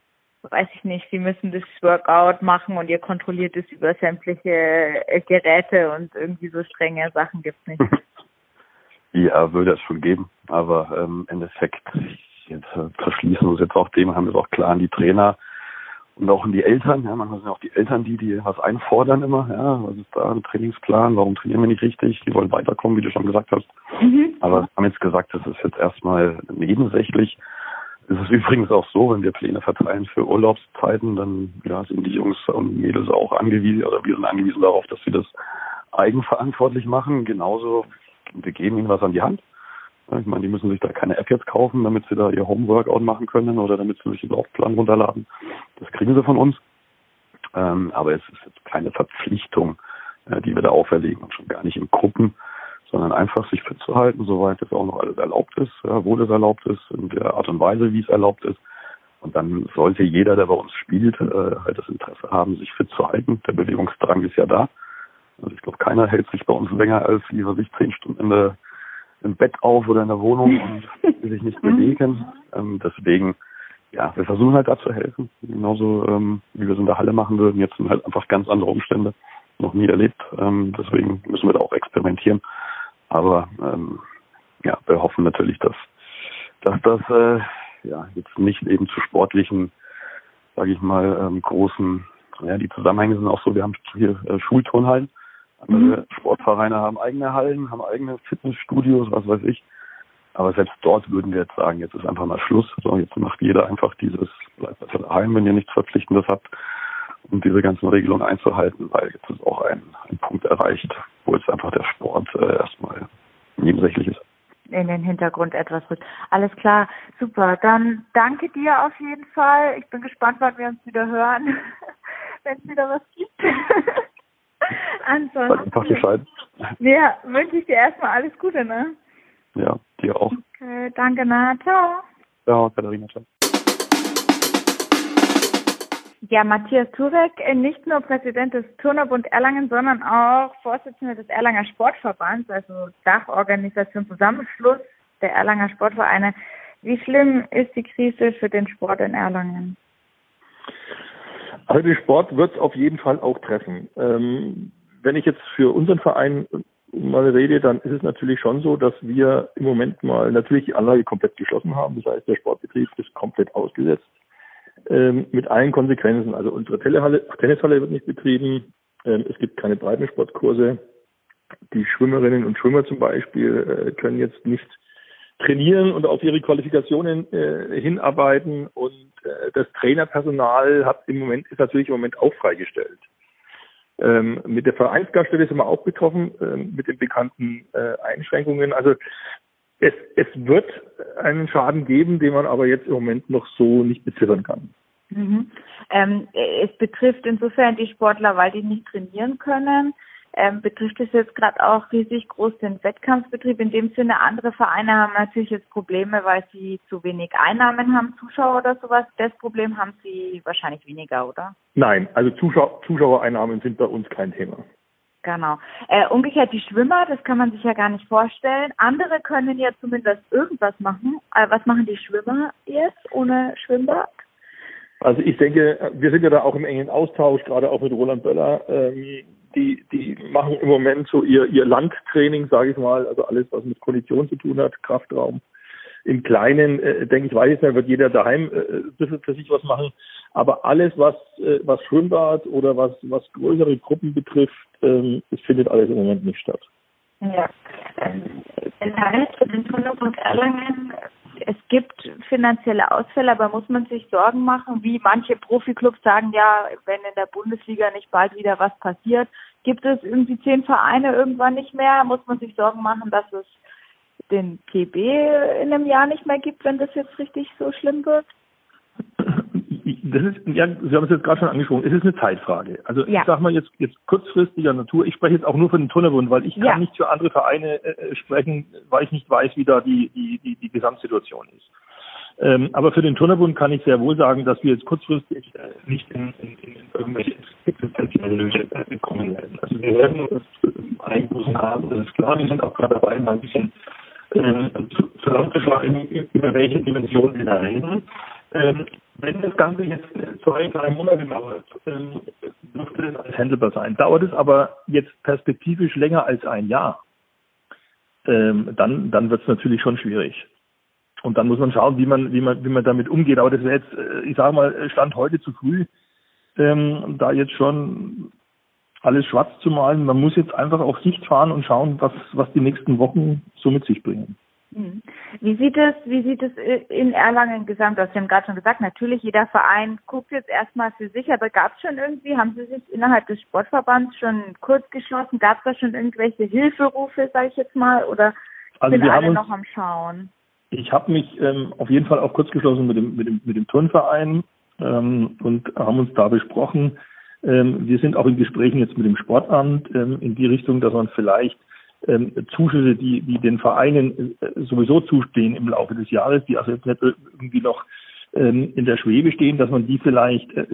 weiß ich nicht, sie müssen das Workout machen und ihr kontrolliert es über sämtliche äh, Geräte und irgendwie so strenge Sachen gibt es nicht. (laughs) Ja, würde es schon geben, aber ähm, im Endeffekt jetzt äh, verschließen uns jetzt auch dem, haben wir es auch klar an die Trainer und auch an die Eltern. Ja, manchmal sind auch die Eltern die, die was einfordern immer. Ja, was ist da ein Trainingsplan? Warum trainieren wir nicht richtig? Die wollen weiterkommen, wie du schon gesagt hast. Mhm. Aber wir haben jetzt gesagt, das ist jetzt erstmal nebensächlich. Es ist übrigens auch so, wenn wir Pläne verteilen für Urlaubszeiten, dann ja, sind die Jungs und Mädels auch angewiesen, oder wir sind angewiesen darauf, dass sie das eigenverantwortlich machen. Genauso, wir geben ihnen was an die Hand. Ich meine, die müssen sich da keine App jetzt kaufen, damit sie da ihr Homeworkout machen können oder damit sie sich den Laufplan runterladen. Das kriegen sie von uns. Ähm, aber es ist jetzt keine Verpflichtung, äh, die wir da auferlegen und schon gar nicht in Gruppen sondern einfach sich fit zu halten, soweit es auch noch alles erlaubt ist, ja, wo das erlaubt ist, in der Art und Weise, wie es erlaubt ist. Und dann sollte jeder, der bei uns spielt, äh, halt das Interesse haben, sich fit zu halten. Der Bewegungsdrang ist ja da. Also ich glaube, keiner hält sich bei uns länger als, wie weiß ich, zehn Stunden in der, im Bett auf oder in der Wohnung (laughs) und sich nicht bewegen. Ähm, deswegen, ja, wir versuchen halt da zu helfen. Genauso ähm, wie wir es in der Halle machen würden. Jetzt sind halt einfach ganz andere Umstände. Noch nie erlebt. Ähm, deswegen müssen wir da auch experimentieren. Aber ähm, ja, wir hoffen natürlich, dass, dass das äh, ja jetzt nicht eben zu sportlichen, sage ich mal, ähm, großen, ja, die Zusammenhänge sind auch so, wir haben hier äh, Schulturnhallen andere mhm. Sportvereine haben eigene Hallen, haben eigene Fitnessstudios, was weiß ich. Aber selbst dort würden wir jetzt sagen, jetzt ist einfach mal Schluss. So, jetzt macht jeder einfach dieses, bleibt besser daheim, wenn ihr nichts Verpflichtendes habt, um diese ganzen Regelungen einzuhalten, weil jetzt ist auch ein, ein Punkt erreicht, wo jetzt einfach der Sport äh, erstmal nebensächlich ist. In den Hintergrund etwas rückt. Alles klar, super. Dann danke dir auf jeden Fall. Ich bin gespannt, wann wir uns wieder hören, (laughs) wenn es wieder was gibt. (laughs) Ansonsten. Einfach Bescheid. Ja, wünsche ich dir erstmal alles Gute, ne? Ja, dir auch. Okay, danke, na, ciao. Ciao, Katharina, ciao. Ja, Matthias Turek, äh, nicht nur Präsident des Turnerbund Erlangen, sondern auch Vorsitzender des Erlanger Sportverbands, also Dachorganisation Zusammenschluss der Erlanger Sportvereine. Wie schlimm ist die Krise für den Sport in Erlangen? Also den Sport wird es auf jeden Fall auch treffen. Ähm, wenn ich jetzt für unseren Verein mal rede, dann ist es natürlich schon so, dass wir im Moment mal natürlich die Anlage komplett geschlossen haben. Das heißt, der Sportbetrieb ist komplett ausgesetzt. Ähm, mit allen Konsequenzen. Also unsere Tennishalle wird nicht betrieben. Ähm, es gibt keine Breitensportkurse. Die Schwimmerinnen und Schwimmer zum Beispiel äh, können jetzt nicht trainieren und auf ihre Qualifikationen äh, hinarbeiten und äh, das Trainerpersonal hat im Moment ist natürlich im Moment auch freigestellt. Ähm, mit der Vereinsgaststelle sind wir auch betroffen ähm, mit den bekannten äh, Einschränkungen. Also es, es wird einen Schaden geben, den man aber jetzt im Moment noch so nicht beziffern kann. Mhm. Ähm, es betrifft insofern die Sportler, weil die nicht trainieren können ähm, betrifft es jetzt gerade auch riesig groß den Wettkampfbetrieb. In dem Sinne, andere Vereine haben natürlich jetzt Probleme, weil sie zu wenig Einnahmen haben, Zuschauer oder sowas. Das Problem haben sie wahrscheinlich weniger, oder? Nein, also Zuschau Zuschauereinnahmen sind bei uns kein Thema. Genau. Äh, umgekehrt die Schwimmer, das kann man sich ja gar nicht vorstellen. Andere können ja zumindest irgendwas machen. Äh, was machen die Schwimmer jetzt ohne Schwimmbad? Also ich denke, wir sind ja da auch im engen Austausch, gerade auch mit Roland Böller. Ähm, die, die machen im Moment so ihr, ihr Landtraining, sage ich mal, also alles, was mit Kondition zu tun hat, Kraftraum. Im Kleinen, äh, denke ich, weiß ich nicht, wird jeder daheim äh, ein bisschen für sich was machen. Aber alles, was, äh, was Schwimmbad oder was, was größere Gruppen betrifft, ähm, es findet alles im Moment nicht statt. Ja. Das heißt, für den Tunnelpunkt Erlangen es gibt finanzielle Ausfälle, aber muss man sich Sorgen machen, wie manche Profiklubs sagen, ja, wenn in der Bundesliga nicht bald wieder was passiert, gibt es irgendwie zehn Vereine irgendwann nicht mehr, muss man sich Sorgen machen, dass es den PB in einem Jahr nicht mehr gibt, wenn das jetzt richtig so schlimm wird? Das ist, ja, Sie haben es jetzt gerade schon angesprochen, es ist eine Zeitfrage. Also ja. ich sage mal jetzt, jetzt kurzfristiger Natur, ich spreche jetzt auch nur für den Tunnelbund, weil ich ja. kann nicht für andere Vereine äh, sprechen, weil ich nicht weiß, wie da die, die, die, die Gesamtsituation ist. Ähm, aber für den Turnerbund kann ich sehr wohl sagen, dass wir jetzt kurzfristig äh, nicht in, in, in irgendwelche existenziellen Lösungen äh, kommen werden. Also wir werden das Einbußen haben, das ist klar, wir sind auch gerade dabei, mal ein bisschen äh, zusammenzuschlagen, über welche Dimensionen wir da reden. Ähm, wenn das Ganze jetzt zwei, drei Monate dauert, ähm, dürfte das alles handelbar sein. Dauert es aber jetzt perspektivisch länger als ein Jahr, ähm, dann, dann wird es natürlich schon schwierig. Und dann muss man schauen, wie man, wie man, wie man damit umgeht. Aber das wäre jetzt, äh, ich sage mal, Stand heute zu früh, ähm, da jetzt schon alles schwarz zu malen. Man muss jetzt einfach auf Sicht fahren und schauen, was, was die nächsten Wochen so mit sich bringen. Hm. Wie sieht es, wie sieht es in Erlangen gesamt aus? Sie haben gerade schon gesagt, natürlich jeder Verein guckt jetzt erstmal für sich, aber gab es schon irgendwie, haben Sie sich innerhalb des Sportverbands schon kurz geschlossen? Gab es da schon irgendwelche Hilferufe, sage ich jetzt mal, oder also sind alle uns, noch am Schauen? Ich habe mich ähm, auf jeden Fall auch kurz geschlossen mit dem, mit dem, mit dem Turnverein ähm, und haben uns da besprochen. Ähm, wir sind auch in Gesprächen jetzt mit dem Sportamt ähm, in die Richtung, dass man vielleicht ähm, Zuschüsse, die, die den Vereinen äh, sowieso zustehen im Laufe des Jahres, die also jetzt nicht irgendwie noch ähm, in der Schwebe stehen, dass man die vielleicht äh,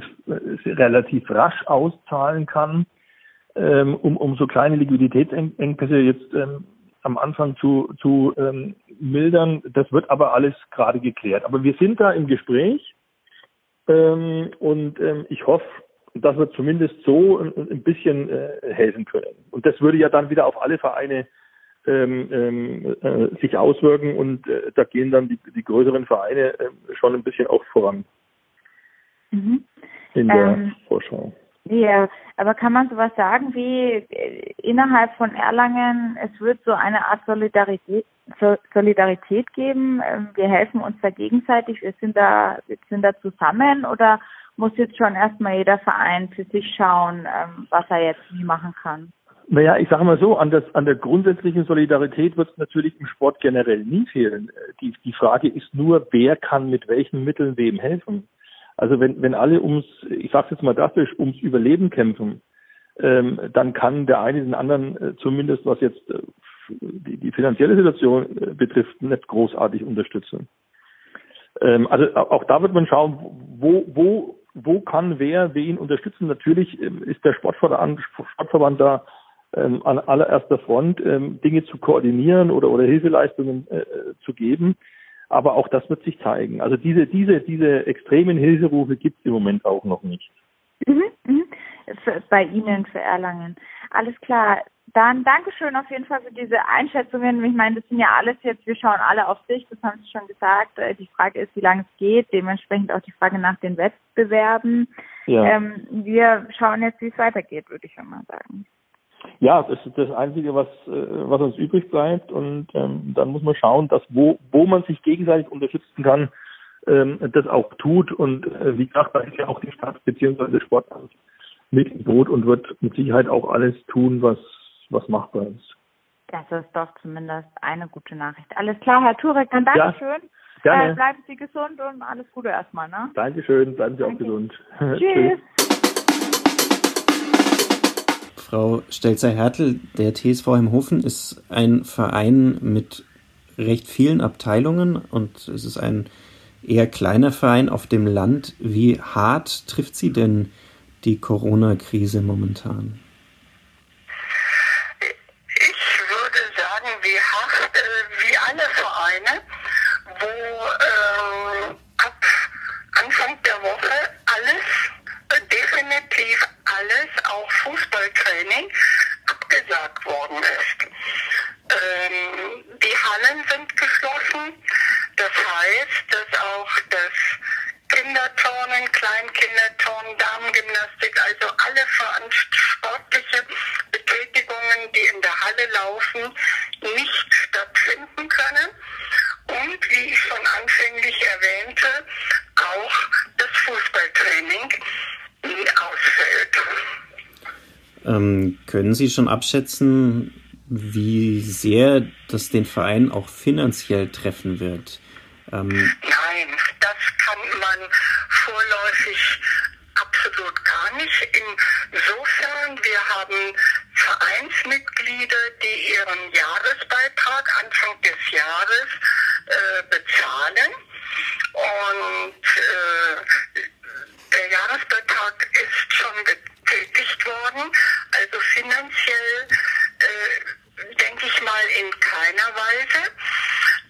relativ rasch auszahlen kann, ähm, um, um so kleine Liquiditätsengpässe jetzt ähm, am Anfang zu, zu ähm, mildern. Das wird aber alles gerade geklärt. Aber wir sind da im Gespräch ähm, und ähm, ich hoffe, dass wir zumindest so ein, ein bisschen äh, helfen können. Und das würde ja dann wieder auf alle Vereine ähm, ähm, äh, sich auswirken und äh, da gehen dann die, die größeren Vereine äh, schon ein bisschen auch voran mhm. in der ähm, Vorschau. Ja, aber kann man sowas sagen wie äh, innerhalb von Erlangen, es wird so eine Art Solidarität, Solidarität geben, ähm, wir helfen uns da gegenseitig, wir sind da, wir sind da zusammen oder muss jetzt schon erstmal jeder Verein für sich schauen, ähm, was er jetzt wie machen kann? Naja, ich sage mal so, an, das, an der grundsätzlichen Solidarität wird es natürlich im Sport generell nie fehlen. Die, die Frage ist nur, wer kann mit welchen Mitteln wem helfen. Also wenn, wenn alle ums, ich sage jetzt mal drastisch, ums Überleben kämpfen, ähm, dann kann der eine den anderen äh, zumindest, was jetzt äh, die, die finanzielle Situation äh, betrifft, nicht großartig unterstützen. Ähm, also auch da wird man schauen, wo, wo, wo kann wer wen unterstützen. Natürlich ähm, ist der Sportverband, da ähm, an allererster Front, ähm, Dinge zu koordinieren oder, oder Hilfeleistungen äh, zu geben. Aber auch das wird sich zeigen. Also diese, diese, diese extremen Hilferufe gibt es im Moment auch noch nicht. Mhm. Für, bei Ihnen für Erlangen. Alles klar. Dann Dankeschön auf jeden Fall für diese Einschätzungen. Ich meine, das sind ja alles jetzt, wir schauen alle auf sich, das haben Sie schon gesagt. Äh, die Frage ist, wie lange es geht, dementsprechend auch die Frage nach den Wettbewerben. Ja. Ähm, wir schauen jetzt, wie es weitergeht, würde ich schon mal sagen ja, das ist das Einzige, was, äh, was uns übrig bleibt. Und ähm, dann muss man schauen, dass wo, wo man sich gegenseitig unterstützen kann, ähm, das auch tut. Und äh, wie gesagt, da ist ja auch die Stadt bzw. Sportamt mit im Boot und wird mit Sicherheit auch alles tun, was, was machbar ist. Das ist doch zumindest eine gute Nachricht. Alles klar, Herr Turek, dann Dankeschön. Ja, gerne. Äh, bleiben Sie gesund und alles Gute erstmal. Ne? Dankeschön, bleiben Sie Danke. auch gesund. (laughs) Tschüss. Frau Stelzer-Hertel, der TSV Heimhofen ist ein Verein mit recht vielen Abteilungen und es ist ein eher kleiner Verein auf dem Land. Wie hart trifft Sie denn die Corona-Krise momentan? Ich würde sagen, wie hart, äh, wie alle Vereine, wo äh, ab Anfang der Woche alles, äh, definitiv alles, auch Fußballtraining, abgesagt worden ist. Ähm, die Hallen sind geschlossen. Das heißt, dass auch das Kinderturnen, Kleinkinderturnen, Damengymnastik, also alle sportliche Betätigungen, die in der Halle laufen, nicht stattfinden können. Und wie ich schon anfänglich erwähnte, auch das Fußballtraining Ähm, können Sie schon abschätzen, wie sehr das den Verein auch finanziell treffen wird? Ähm Nein, das kann man vorläufig absolut gar nicht. Insofern, wir haben Vereinsmitglieder, die ihren Jahresbeitrag Anfang des Jahres äh, bezahlen. Und äh, der Jahresbeitrag ist schon getätigt worden. Also finanziell äh, denke ich mal in keiner Weise.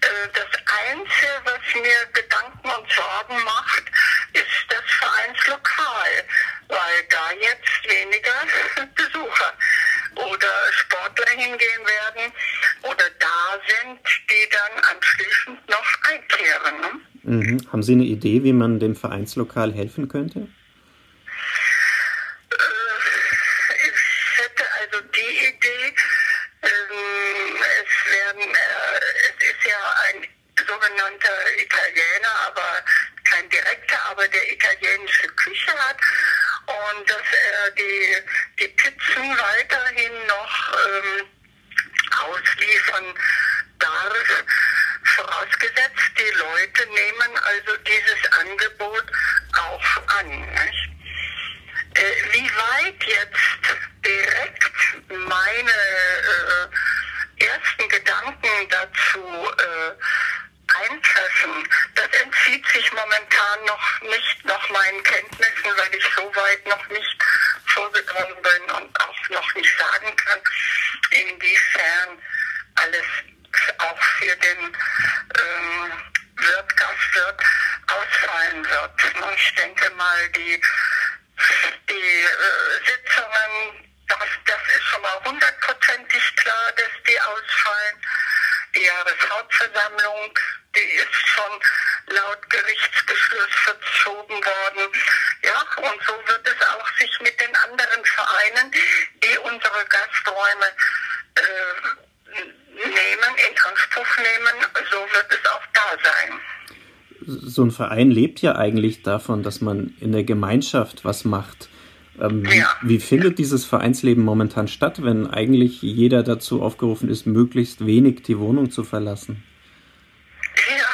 Äh, das Einzige, was mir Gedanken und Sorgen macht, ist das Vereinslokal, weil da jetzt weniger (laughs) Besucher oder Sportler hingehen werden oder da sind, die dann anschließend noch einkehren. Ne? Mhm. Haben Sie eine Idee, wie man dem Vereinslokal helfen könnte? Äh, ich hätte also die Idee, ähm, es, werden, äh, es ist ja ein sogenannter Italiener, aber kein direkter, aber der italienische Küche hat und dass er die, die Pizzen weiterhin noch ähm, ausliefern darf vorausgesetzt, die Leute nehmen also dieses Angebot auch an. Nicht? Äh, wie weit jetzt direkt meine äh, ersten Gedanken dazu äh, eintreffen, das entzieht sich momentan noch nicht noch meinen Kenntnissen, weil ich so weit noch nicht vorgedrungen bin und auch noch nicht sagen kann, inwiefern alles Und ich denke mal, die, die äh, Sitzungen, das, das ist schon mal hundertprozentig klar, dass die ausfallen. Die Jahreshauptversammlung, die ist schon laut Gerichtsbeschluss verschoben worden. Ja, und so wird es auch sich mit den anderen Vereinen, die unsere Gasträume äh, nehmen, in Anspruch nehmen, so wird es auch da sein. So ein Verein lebt ja eigentlich davon, dass man in der Gemeinschaft was macht. Ähm, ja. wie, wie, findet dieses Vereinsleben momentan statt, wenn eigentlich jeder dazu aufgerufen ist, möglichst wenig die Wohnung zu verlassen? Ja,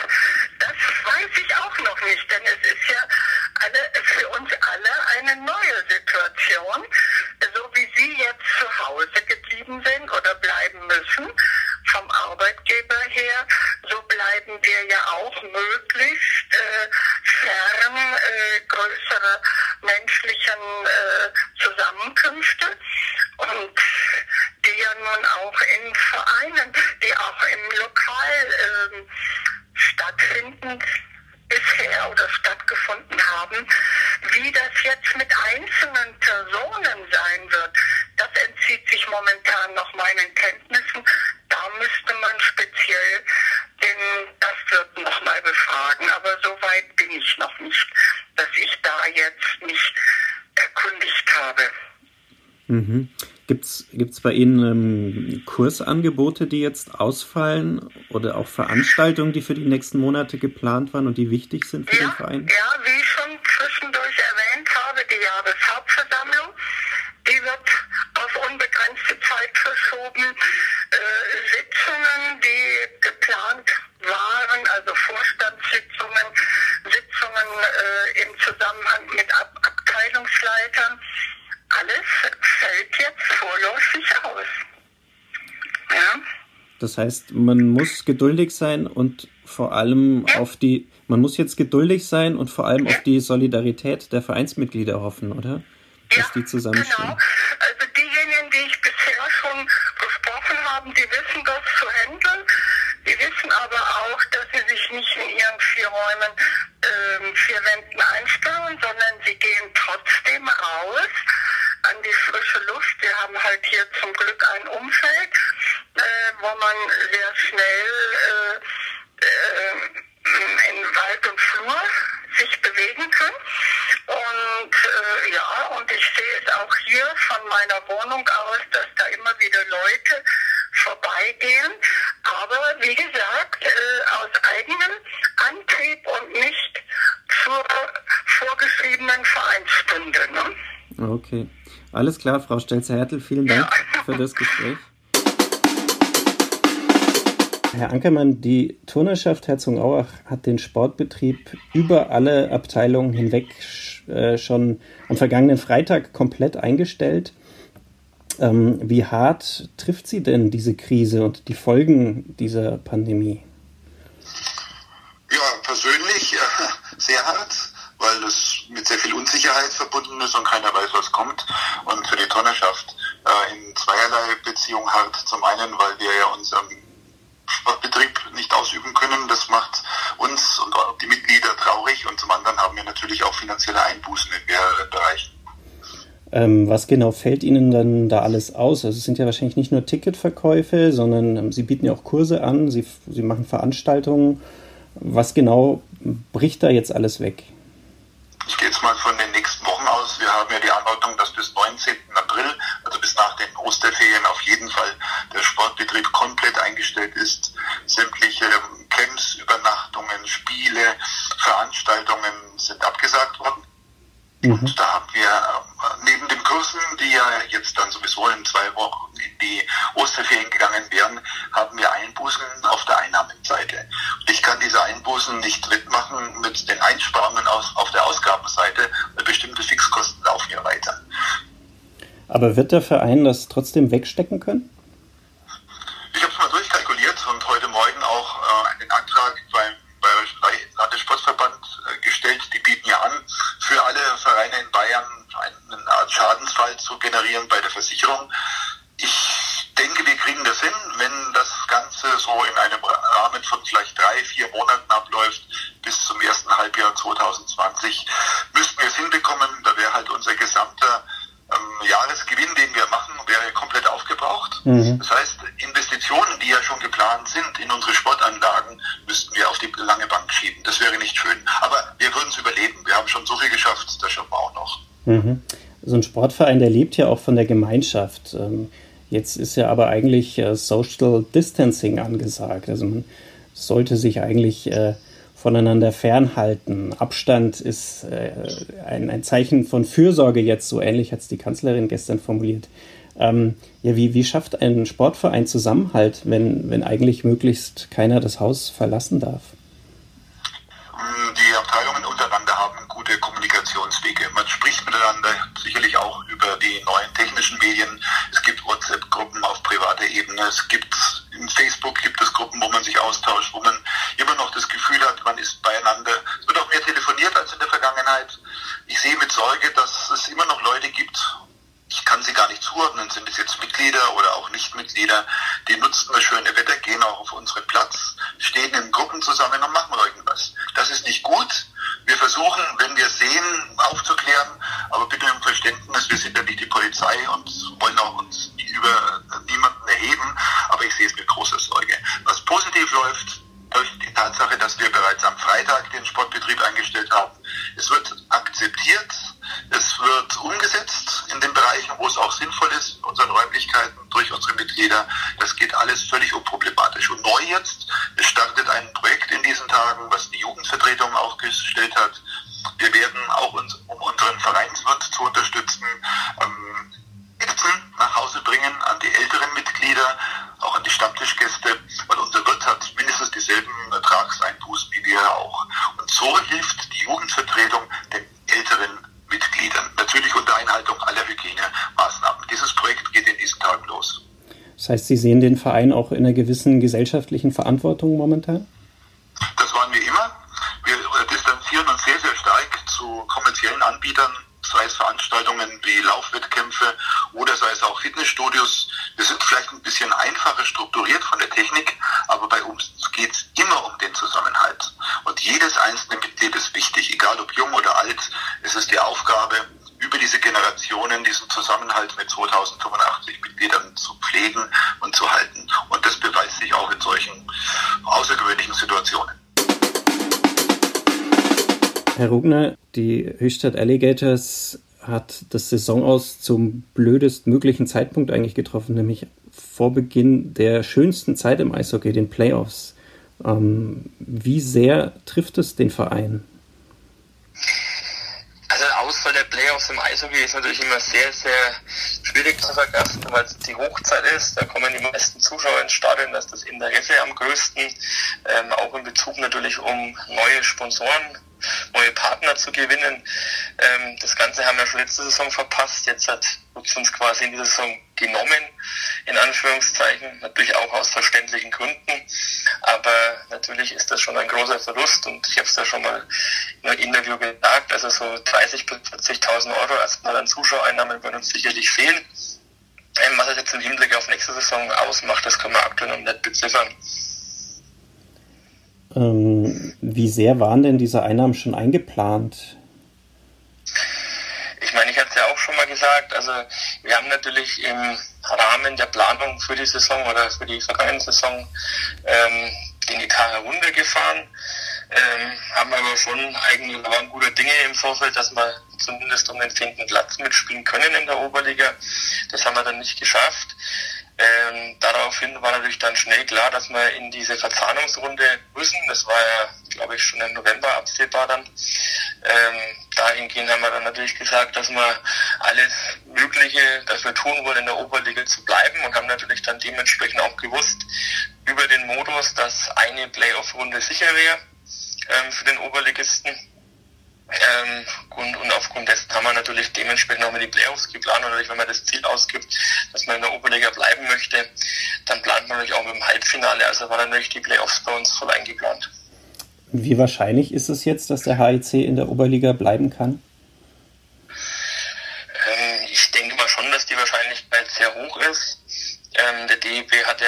das weiß ich auch noch nicht, denn es ist ja alle, für uns alle eine neue Situation. So wie Sie jetzt zu Hause geblieben sind oder bleiben müssen, vom Arbeitgeber her, so bleiben wir ja auch möglichst äh, fern äh, größere menschlichen äh, Zusammenkünfte und die ja nun auch in Vereinen, die auch im Lokal äh, stattfinden, bisher oder stattgefunden haben. Wie das jetzt mit einzelnen Personen sein wird, das entzieht sich momentan noch meinen Kenntnissen. Da müsste man speziell den Gastwirt nochmal befragen. Aber so weit bin ich noch nicht, dass ich da jetzt mich erkundigt habe. Mhm. Gibt es bei Ihnen ähm, Kursangebote, die jetzt ausfallen oder auch Veranstaltungen, die für die nächsten Monate geplant waren und die wichtig sind für ja, den Verein? Ja, wie ich schon zwischendurch erwähnt habe, die Jahreshauptversammlung, die wird auf unbegrenzte Zeit verschoben. Äh, Sitzungen, die geplant waren, also Vorstandssitzungen, Sitzungen äh, im Zusammenhang mit Ab Abteilungsleitern, alles fällt jetzt vorläufig aus. Ja. Das heißt, man muss geduldig sein und vor allem auf die, man muss jetzt geduldig sein und vor allem auf die Solidarität der Vereinsmitglieder hoffen, oder? Dass ja, die zusammenstehen. Genau. Also diejenigen, die ich bisher schon gesprochen habe, die wissen das zu handeln. Die wissen aber auch, dass sie sich nicht in ihren vier Räumen, äh, vier Wänden einsperren, sondern sie gehen trotzdem raus an die frische Luft. Wir haben halt hier zum Glück ein Umfeld, äh, wo man sehr schnell äh, äh, in Wald und Flur sich bewegen kann. Und äh, ja, und ich sehe es auch hier von meiner Wohnung aus, dass da immer wieder Leute vorbeigehen. Aber wie gesagt, äh, aus eigenem Antrieb und nicht zur vorgeschriebenen Vereinsstunde. Ne? Okay. Alles klar, Frau Stelzer-Hertel, vielen Dank ja. für das Gespräch. Herr Ankermann, die Turnerschaft Herzogenaurach hat den Sportbetrieb über alle Abteilungen hinweg äh, schon am vergangenen Freitag komplett eingestellt. Ähm, wie hart trifft Sie denn diese Krise und die Folgen dieser Pandemie? Ja, persönlich äh, (laughs) sehr hart weil es mit sehr viel Unsicherheit verbunden ist und keiner weiß, was kommt. Und für die Tonnerschaft äh, in zweierlei Beziehung hart. Zum einen, weil wir ja unseren Sportbetrieb nicht ausüben können. Das macht uns und auch die Mitglieder traurig. Und zum anderen haben wir natürlich auch finanzielle Einbußen in mehreren Bereichen. Ähm, was genau fällt Ihnen dann da alles aus? Also es sind ja wahrscheinlich nicht nur Ticketverkäufe, sondern ähm, Sie bieten ja auch Kurse an, Sie, Sie machen Veranstaltungen. Was genau bricht da jetzt alles weg? Ich gehe jetzt mal von den nächsten Wochen aus. Wir haben ja die Anordnung, dass bis 19. April, also bis nach den Osterferien, auf jeden Fall der Sportbetrieb komplett eingestellt ist. Sämtliche Camps, Übernachtungen, Spiele, Veranstaltungen sind abgesagt worden. Mhm. Und da haben wir äh, neben den Kursen, die ja jetzt dann sowieso in zwei Wochen in die Osterferien gegangen wären, haben wir Einbußen auf der Einnahmenseite. Und ich kann diese Einbußen nicht wettmachen mit den Einsparungen aus, auf der Ausgabenseite, weil bestimmte Fixkosten laufen ja weiter. Aber wird der Verein das trotzdem wegstecken können? Ich habe es mal durchkalkuliert und heute Morgen auch äh, einen Antrag beim Landessportverband äh, gestellt. Die bieten ja an, für alle Vereine in Bayern eine Art Schadensfall zu generieren bei der Versicherung. Ich denke, wir kriegen das hin, wenn das Ganze so in einem Rahmen von vielleicht drei, vier Monaten abläuft, bis zum ersten Halbjahr 2020 müssten wir es hinbekommen. Da wäre halt unser gesamter ähm, Jahresgewinn, den wir machen, wäre komplett aufgebraucht. Mhm. Das heißt, Investitionen, die ja schon geplant sind in unsere Sportanlagen, müssten wir auf die lange Bank schieben. Das wäre nicht schön. Aber wir würden es überleben. Wir haben schon so viel geschafft, das schaffen wir auch noch. Mhm. So ein Sportverein, der lebt ja auch von der Gemeinschaft. Ähm, jetzt ist ja aber eigentlich äh, Social Distancing angesagt. Also man sollte sich eigentlich äh, voneinander fernhalten. Abstand ist äh, ein, ein, Zeichen von Fürsorge jetzt, so ähnlich hat es die Kanzlerin gestern formuliert. Ähm, ja, wie, wie schafft ein Sportverein Zusammenhalt, wenn, wenn eigentlich möglichst keiner das Haus verlassen darf? Die Abteilungen untereinander haben gute Kommunikationswege. Man spricht miteinander sicherlich auch über die neuen technischen Medien. Es gibt WhatsApp-Gruppen auf privater Ebene. Es gibt in Facebook gibt es Gruppen, wo man sich austauscht, wo man immer noch das Gefühl hat, man ist beieinander. Es wird auch mehr telefoniert als in der Vergangenheit. Ich sehe mit Sorge, dass es immer noch Leute gibt, ich kann sie gar nicht zuordnen, sind es jetzt Mitglieder oder auch Nichtmitglieder, die nutzen das schöne Wetter, gehen auch auf unseren Platz, stehen in Gruppen zusammen und machen irgendwas. Das ist nicht gut. Wir versuchen, wenn wir sehen, aufzuklären, aber bitte im Verständnis, wir sind ja nicht die Polizei und wollen auch uns über niemanden erheben, aber ich sehe es mit großer Sorge. Was positiv läuft, durch die Tatsache, dass wir bereits am Freitag den Sportbetrieb eingestellt haben. Es wird akzeptiert, es wird umgesetzt in den Bereichen, wo es auch sinnvoll ist, in unseren Räumlichkeiten, durch unsere Mitglieder. Das geht alles völlig unproblematisch. Und neu jetzt, es startet ein Projekt in diesen Tagen, was die Jugendvertretung aufgestellt hat. Wir werden auch uns, um unseren Vereinswirt zu unterstützen, ähm, Essen nach Hause bringen an die älteren Mitglieder, auch an die Stammtischgäste, weil unser Wirt hat mindestens dieselben Ertragseinbußen wie wir auch. Und so hilft die Jugendvertretung den älteren Mitgliedern. Natürlich unter Einhaltung aller Hygienemaßnahmen. Dieses Projekt geht in diesen Tagen los. Das heißt, Sie sehen den Verein auch in einer gewissen gesellschaftlichen Verantwortung momentan? Das waren wir immer. Wir distanzieren uns sehr, sehr stark zu kommerziellen Anbietern, sei es Veranstaltungen wie Laufwettkämpfe oder sei es auch Fitnessstudios. Wir sind vielleicht ein bisschen einfacher strukturiert von der Technik, aber bei uns geht es immer um den Zusammenhalt. Und jedes einzelne Mitglied ist wichtig, egal ob jung oder alt. Es ist die Aufgabe, über diese Generationen diesen Zusammenhalt mit 2085 Mitgliedern zu pflegen und zu halten. Und das beweist sich auch in solchen außergewöhnlichen Situationen. Herr Rugner, die Höchstadt Alligators hat das Saison aus zum blödestmöglichen Zeitpunkt eigentlich getroffen, nämlich vor Beginn der schönsten Zeit im Eishockey, den Playoffs. Ähm, wie sehr trifft es den Verein? Also der Ausfall der Playoffs im Eishockey ist natürlich immer sehr, sehr schwierig zu vergessen, weil es die Hochzeit ist. Da kommen die meisten Zuschauer ins Stadion, da ist das Interesse am größten. Ähm, auch in Bezug natürlich um neue Sponsoren neue Partner zu gewinnen. Ähm, das Ganze haben wir schon letzte Saison verpasst. Jetzt hat uns uns quasi in dieser Saison genommen, in Anführungszeichen, natürlich auch aus verständlichen Gründen. Aber natürlich ist das schon ein großer Verlust und ich habe es ja schon mal in einem Interview gesagt, also so 30.000 bis 40.000 Euro erstmal an Zuschauereinnahmen würden uns sicherlich fehlen. Ähm, was es jetzt im Hinblick auf nächste Saison ausmacht, das kann man aktuell noch nicht beziffern. Ähm, wie sehr waren denn diese Einnahmen schon eingeplant? Ich meine, ich hatte es ja auch schon mal gesagt, also wir haben natürlich im Rahmen der Planung für die Saison oder für die vergangene Saison ähm, den Etat heruntergefahren, ähm, haben aber schon eigentlich waren gute Dinge im Vorfeld, dass wir zumindest um den zehnten Platz mitspielen können in der Oberliga. Das haben wir dann nicht geschafft. Ähm, daraufhin war natürlich dann schnell klar, dass wir in diese Verzahnungsrunde müssen. Das war ja, glaube ich, schon im November absehbar dann. Ähm, dahingehend haben wir dann natürlich gesagt, dass wir alles Mögliche dafür tun wollen, in der Oberliga zu bleiben und haben natürlich dann dementsprechend auch gewusst über den Modus, dass eine Playoff-Runde sicher wäre ähm, für den Oberligisten. Ähm, und, und, aufgrund dessen haben wir natürlich dementsprechend auch mal die Playoffs geplant. Und natürlich, wenn man das Ziel ausgibt, dass man in der Oberliga bleiben möchte, dann plant man natürlich auch mit dem Halbfinale. Also war dann natürlich die Playoffs bei uns voll eingeplant. Wie wahrscheinlich ist es jetzt, dass der HIC in der Oberliga bleiben kann? Ähm, ich denke mal schon, dass die Wahrscheinlichkeit sehr hoch ist. Ähm, der DEB hat ja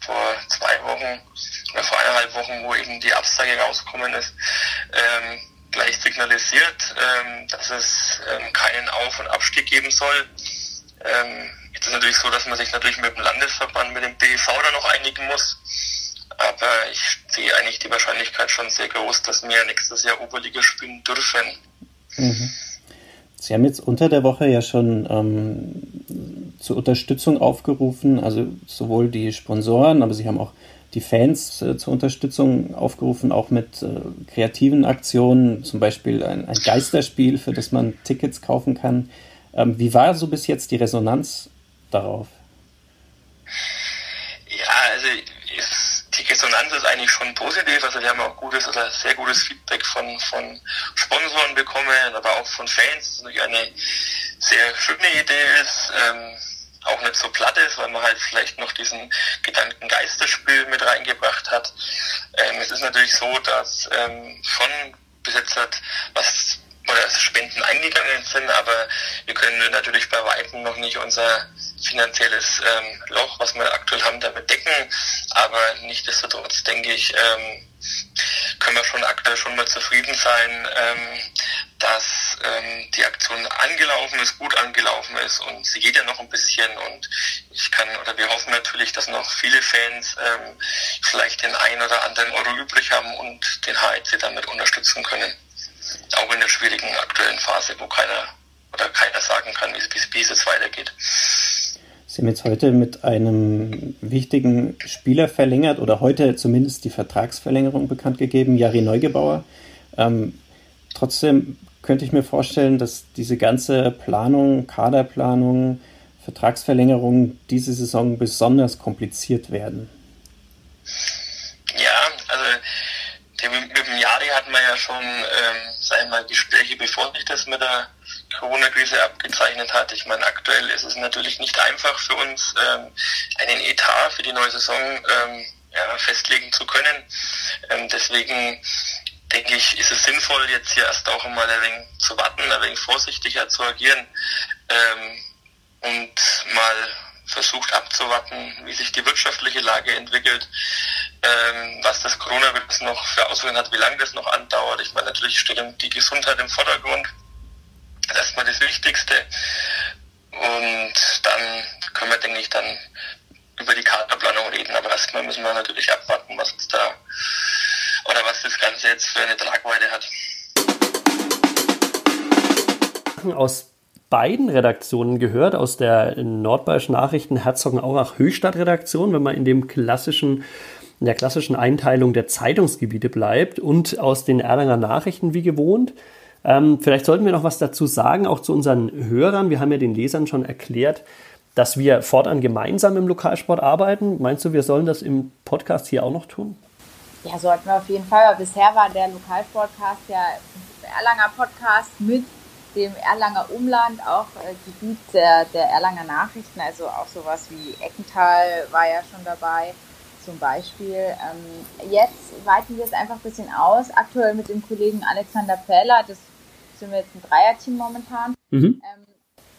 vor zwei Wochen oder vor eineinhalb Wochen, wo eben die Absage rausgekommen ist, ähm, gleich signalisiert, ähm, dass es ähm, keinen Auf- und Abstieg geben soll. Ähm, jetzt ist natürlich so, dass man sich natürlich mit dem Landesverband, mit dem DEV da noch einigen muss. Aber ich sehe eigentlich die Wahrscheinlichkeit schon sehr groß, dass wir nächstes Jahr Oberliga spielen dürfen. Mhm. Sie haben jetzt unter der Woche ja schon ähm, zur Unterstützung aufgerufen, also sowohl die Sponsoren, aber Sie haben auch die Fans äh, zur Unterstützung aufgerufen, auch mit äh, kreativen Aktionen, zum Beispiel ein, ein, Geisterspiel, für das man Tickets kaufen kann. Ähm, wie war so bis jetzt die Resonanz darauf? Ja, also ist, die Resonanz ist eigentlich schon positiv. Also wir haben auch gutes oder sehr gutes Feedback von, von Sponsoren bekommen, aber auch von Fans. Das natürlich eine sehr schöne Idee ist. Ähm, auch nicht so platt ist, weil man halt vielleicht noch diesen Gedanken Geisterspiel mit reingebracht hat. Ähm, es ist natürlich so, dass ähm, schon bis jetzt hat was oder Spenden eingegangen sind, aber wir können natürlich bei Weitem noch nicht unser finanzielles ähm, Loch, was wir aktuell haben, damit decken. Aber nichtsdestotrotz denke ich, ähm, können wir schon aktuell schon mal zufrieden sein, ähm, dass ähm, die Aktion angelaufen ist, gut angelaufen ist und sie geht ja noch ein bisschen und ich kann oder wir hoffen natürlich, dass noch viele Fans ähm, vielleicht den einen oder anderen Euro übrig haben und den HEC damit unterstützen können. Auch in der schwierigen aktuellen Phase, wo keiner oder keiner sagen kann, wie es weitergeht. Sie haben jetzt heute mit einem wichtigen Spieler verlängert oder heute zumindest die Vertragsverlängerung bekannt gegeben, Jari Neugebauer. Ähm, trotzdem könnte ich mir vorstellen, dass diese ganze Planung, Kaderplanung, Vertragsverlängerung diese Saison besonders kompliziert werden. Ja, also mit dem Jari hatten wir ja schon, ähm, mal, Gespräche, bevor sich das mit der Corona-Krise abgezeichnet hat. Ich meine, aktuell ist es natürlich nicht einfach für uns, ähm, einen Etat für die neue Saison ähm, ja, festlegen zu können. Ähm, deswegen denke ich, ist es sinnvoll, jetzt hier erst auch mal ein wenig zu warten, ein wenig vorsichtiger zu agieren ähm, und mal versucht abzuwarten, wie sich die wirtschaftliche Lage entwickelt, ähm, was das Coronavirus noch für Auswirkungen hat, wie lange das noch andauert. Ich meine, natürlich steht die Gesundheit im Vordergrund. Das ist erstmal das Wichtigste. Und dann können wir, denke ich, dann über die Kaderplanung reden. Aber erstmal müssen wir natürlich abwarten, was uns da oder was das Ganze jetzt für eine Tragweite hat. Aus beiden Redaktionen gehört, aus der Nordbayerischen Nachrichten Herzogenaurach Höchstadt Redaktion, wenn man in dem klassischen in der klassischen Einteilung der Zeitungsgebiete bleibt und aus den Erlanger Nachrichten wie gewohnt. Ähm, vielleicht sollten wir noch was dazu sagen, auch zu unseren Hörern. Wir haben ja den Lesern schon erklärt, dass wir fortan gemeinsam im Lokalsport arbeiten. Meinst du, wir sollen das im Podcast hier auch noch tun? Ja, sollten wir auf jeden Fall. Aber bisher war der Lokalsportcast ja Erlanger Podcast mit dem Erlanger Umland, auch äh, Gebiet der, der Erlanger Nachrichten, also auch sowas wie Eckental war ja schon dabei zum Beispiel. Ähm, jetzt weiten wir es einfach ein bisschen aus. Aktuell mit dem Kollegen Alexander Peller, das sind wir jetzt ein Dreierteam momentan. Mhm. Ähm,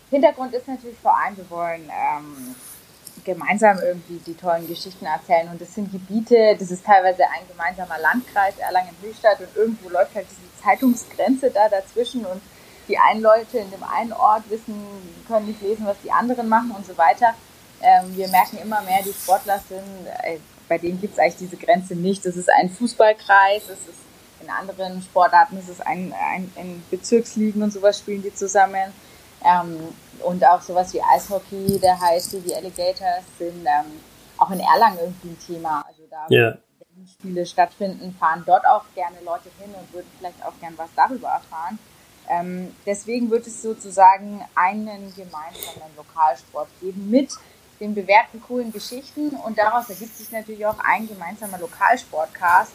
Hintergrund ist natürlich vor allem, wir wollen ähm, gemeinsam irgendwie die tollen Geschichten erzählen. Und das sind Gebiete, das ist teilweise ein gemeinsamer Landkreis, Erlangen-Höchstadt, und irgendwo läuft halt diese Zeitungsgrenze da dazwischen und die einen Leute in dem einen Ort wissen, können nicht lesen, was die anderen machen und so weiter. Ähm, wir merken immer mehr, die Sportler sind, äh, bei denen gibt es eigentlich diese Grenze nicht. Es ist ein Fußballkreis, es ist in anderen Sportarten, es ist ein, ein, ein Bezirksligen und sowas spielen die zusammen. Ähm, und auch sowas wie Eishockey, der heißt die Alligators, sind ähm, auch in Erlangen irgendwie ein Thema. Also da, yeah. wenn Spiele stattfinden, fahren dort auch gerne Leute hin und würden vielleicht auch gern was darüber erfahren. Ähm, deswegen wird es sozusagen einen gemeinsamen Lokalsport geben mit den bewährten coolen Geschichten und daraus ergibt sich natürlich auch ein gemeinsamer Lokalsportcast.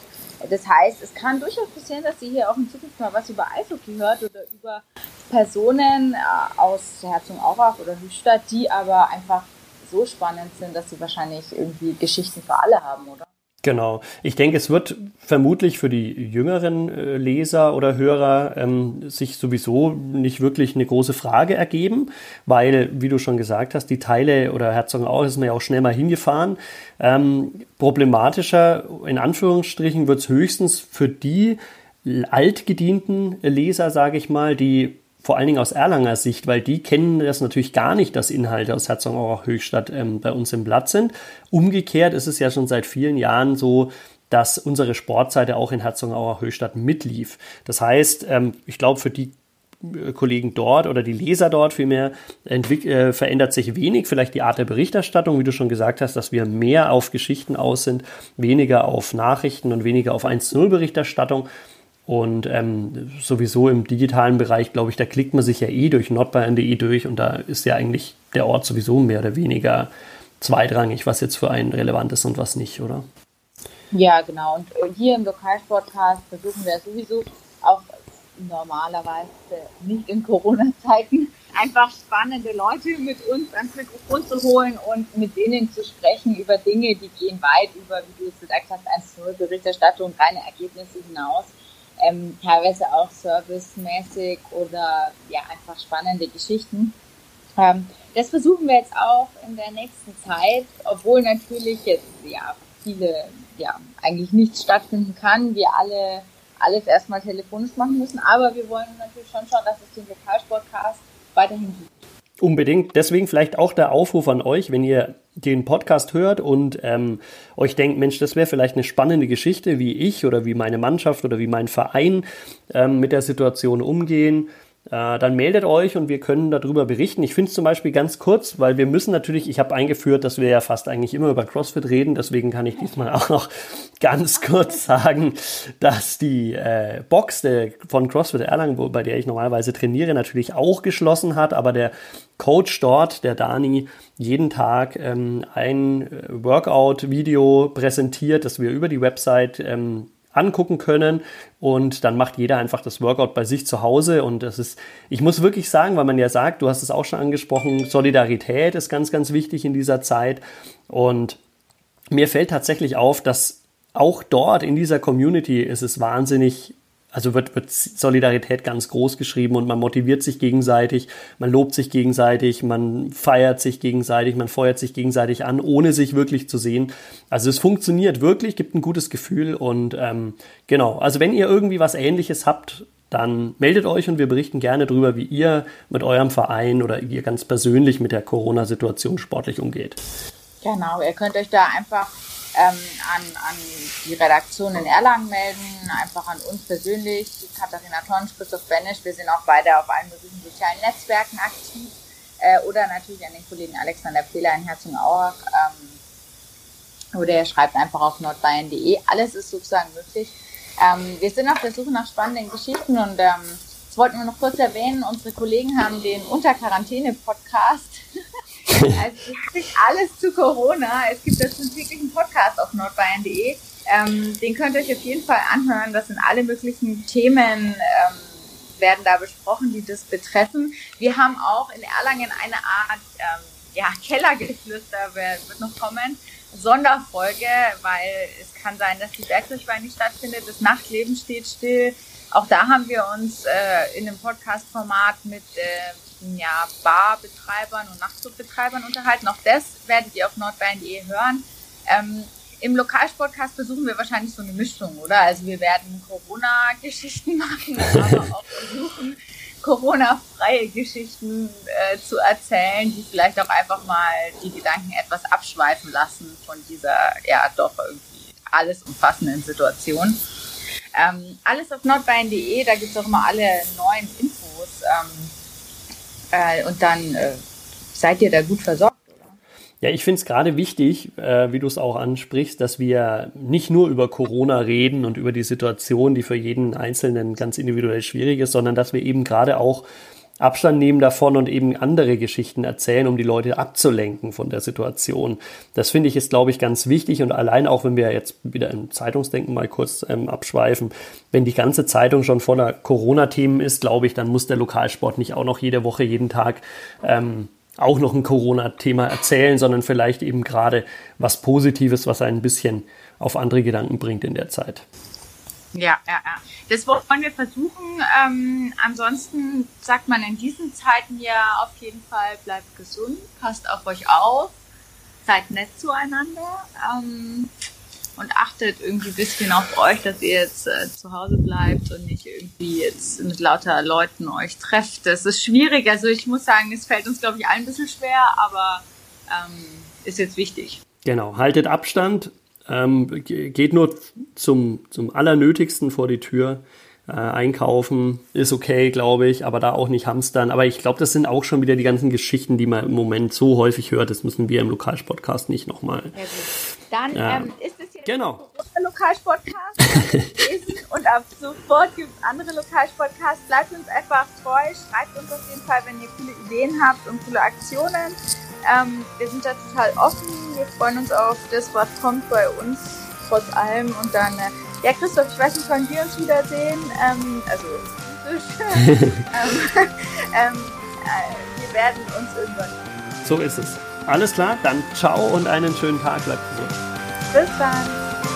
Das heißt, es kann durchaus passieren, dass ihr hier auch in Zukunft mal was über Eishockey hört oder über Personen äh, aus Herzogenaurach oder Höchstadt, die aber einfach so spannend sind, dass sie wahrscheinlich irgendwie Geschichten für alle haben, oder? Genau. Ich denke, es wird vermutlich für die jüngeren äh, Leser oder Hörer ähm, sich sowieso nicht wirklich eine große Frage ergeben, weil, wie du schon gesagt hast, die Teile oder Herzogenaurach ist man ja auch schnell mal hingefahren. Ähm, problematischer, in Anführungsstrichen, wird es höchstens für die altgedienten Leser, sage ich mal, die vor allen Dingen aus Erlanger Sicht, weil die kennen das natürlich gar nicht, dass Inhalte aus Herzogenaurach Höchstadt ähm, bei uns im Blatt sind. Umgekehrt ist es ja schon seit vielen Jahren so, dass unsere Sportseite auch in Herzogenaurach Höchstadt mitlief. Das heißt, ähm, ich glaube, für die äh, Kollegen dort oder die Leser dort vielmehr äh, verändert sich wenig. Vielleicht die Art der Berichterstattung, wie du schon gesagt hast, dass wir mehr auf Geschichten aus sind, weniger auf Nachrichten und weniger auf 1-0-Berichterstattung. Und ähm, sowieso im digitalen Bereich, glaube ich, da klickt man sich ja eh durch nordbayern.de durch und da ist ja eigentlich der Ort sowieso mehr oder weniger zweitrangig, was jetzt für einen relevant ist und was nicht, oder? Ja, genau. Und äh, hier im Lokalsportcast versuchen wir sowieso auch normalerweise nicht in Corona-Zeiten (laughs) einfach spannende Leute mit uns ans Mikrofon zu holen und mit denen zu sprechen über Dinge, die gehen weit über, wie du es gesagt hast, 1-0 Berichterstattung, reine Ergebnisse hinaus ähm, teilweise auch servicemäßig oder ja einfach spannende Geschichten. Ähm, das versuchen wir jetzt auch in der nächsten Zeit, obwohl natürlich jetzt ja viele ja eigentlich nichts stattfinden kann, wir alle alles erstmal telefonisch machen müssen, aber wir wollen natürlich schon schauen, dass es den Lokalsportcast weiterhin gibt. Unbedingt. Deswegen vielleicht auch der Aufruf an euch, wenn ihr den Podcast hört und ähm, euch denkt, Mensch, das wäre vielleicht eine spannende Geschichte, wie ich oder wie meine Mannschaft oder wie mein Verein ähm, mit der Situation umgehen äh, dann meldet euch und wir können darüber berichten. Ich finde es zum Beispiel ganz kurz, weil wir müssen natürlich, ich habe eingeführt, dass wir ja fast eigentlich immer über CrossFit reden, deswegen kann ich diesmal auch noch (laughs) ganz kurz sagen, dass die äh, Box der, von CrossFit Erlangen, bei der ich normalerweise trainiere, natürlich auch geschlossen hat, aber der Coach dort, der Dani, jeden Tag ähm, ein äh, Workout-Video präsentiert, das wir über die Website ähm, angucken können und dann macht jeder einfach das Workout bei sich zu Hause und das ist, ich muss wirklich sagen, weil man ja sagt, du hast es auch schon angesprochen, Solidarität ist ganz, ganz wichtig in dieser Zeit und mir fällt tatsächlich auf, dass auch dort in dieser Community ist es wahnsinnig also wird, wird Solidarität ganz groß geschrieben und man motiviert sich gegenseitig, man lobt sich gegenseitig, man feiert sich gegenseitig, man feuert sich gegenseitig an, ohne sich wirklich zu sehen. Also es funktioniert wirklich, gibt ein gutes Gefühl und ähm, genau, also wenn ihr irgendwie was ähnliches habt, dann meldet euch und wir berichten gerne darüber, wie ihr mit eurem Verein oder ihr ganz persönlich mit der Corona-Situation sportlich umgeht. Genau, ihr könnt euch da einfach ähm, an, an die Redaktion in Erlangen melden, einfach an uns persönlich, Katharina Tonsch, Christoph Benisch. Wir sind auch beide auf allen möglichen sozialen Netzwerken aktiv. Äh, oder natürlich an den Kollegen Alexander Pehler in Herzogenaurach. Ähm, oder er schreibt einfach auf nordbayern.de. Alles ist sozusagen möglich. Ähm, wir sind auf der Suche nach spannenden Geschichten und ähm, das wollten wir noch kurz erwähnen. Unsere Kollegen haben den Unter-Quarantäne-Podcast Also ist alles zu Corona. Es gibt dazu einen täglichen Podcast auf nordbayern.de. Ähm, den könnt ihr euch auf jeden Fall anhören. Das sind alle möglichen Themen, ähm, werden da besprochen, die das betreffen. Wir haben auch in Erlangen eine Art ähm, ja, Kellergeflüster wird noch kommen. Sonderfolge, weil es kann sein, dass die Bergdurchwahl nicht stattfindet. Das Nachtleben steht still. Auch da haben wir uns äh, in einem Podcast-Format mit äh, ja, Barbetreibern und Nachtclubbetreibern unterhalten. Auch das werdet ihr auf nordbayern.de hören. Ähm, Im Lokalsportcast versuchen wir wahrscheinlich so eine Mischung, oder? Also wir werden Corona-Geschichten (laughs) machen, aber auch versuchen, Corona-freie Geschichten äh, zu erzählen, die vielleicht auch einfach mal die Gedanken etwas abschweifen lassen von dieser, ja, doch irgendwie alles umfassenden Situation. Ähm, alles auf nordbayern.de, da gibt es auch immer alle neuen Infos. Ähm, äh, und dann äh, seid ihr da gut versorgt. Ja, ich finde es gerade wichtig, äh, wie du es auch ansprichst, dass wir nicht nur über Corona reden und über die Situation, die für jeden Einzelnen ganz individuell schwierig ist, sondern dass wir eben gerade auch Abstand nehmen davon und eben andere Geschichten erzählen, um die Leute abzulenken von der Situation. Das finde ich ist, glaube ich, ganz wichtig und allein auch, wenn wir jetzt wieder im Zeitungsdenken mal kurz ähm, abschweifen, wenn die ganze Zeitung schon voller Corona-Themen ist, glaube ich, dann muss der Lokalsport nicht auch noch jede Woche, jeden Tag ähm, auch noch ein Corona-Thema erzählen, sondern vielleicht eben gerade was Positives, was ein bisschen auf andere Gedanken bringt in der Zeit. Ja, ja, ja. Das wollen wir versuchen. Ähm, ansonsten sagt man in diesen Zeiten ja auf jeden Fall, bleibt gesund, passt auf euch auf, seid nett zueinander. Ähm, und achtet irgendwie ein bisschen auf euch, dass ihr jetzt äh, zu Hause bleibt und nicht irgendwie jetzt mit lauter Leuten euch trefft. Das ist schwierig. Also ich muss sagen, es fällt uns, glaube ich, allen ein bisschen schwer, aber ähm, ist jetzt wichtig. Genau, haltet Abstand, ähm, geht nur zum, zum Allernötigsten vor die Tür. Äh, einkaufen ist okay, glaube ich, aber da auch nicht hamstern. Aber ich glaube, das sind auch schon wieder die ganzen Geschichten, die man im Moment so häufig hört. Das müssen wir im Lokalsportcast nicht nochmal. Dann ja. ähm, ist es jetzt genau. ein Lokalsportcast (laughs) und ab sofort gibt es andere Lokalsportcasts. Bleibt uns einfach treu, schreibt uns auf jeden Fall, wenn ihr coole Ideen habt und coole Aktionen. Ähm, wir sind da total offen. Wir freuen uns auf das, was kommt bei uns trotz allem und dann äh, ja, Christoph, ich weiß nicht, wann wir uns wiedersehen. Ähm, also (laughs) ähm, (laughs) ähm, äh, wir werden uns irgendwann. So ist es. Alles klar, dann ciao und einen schönen Tag. Bleibt gesund. Bis dann.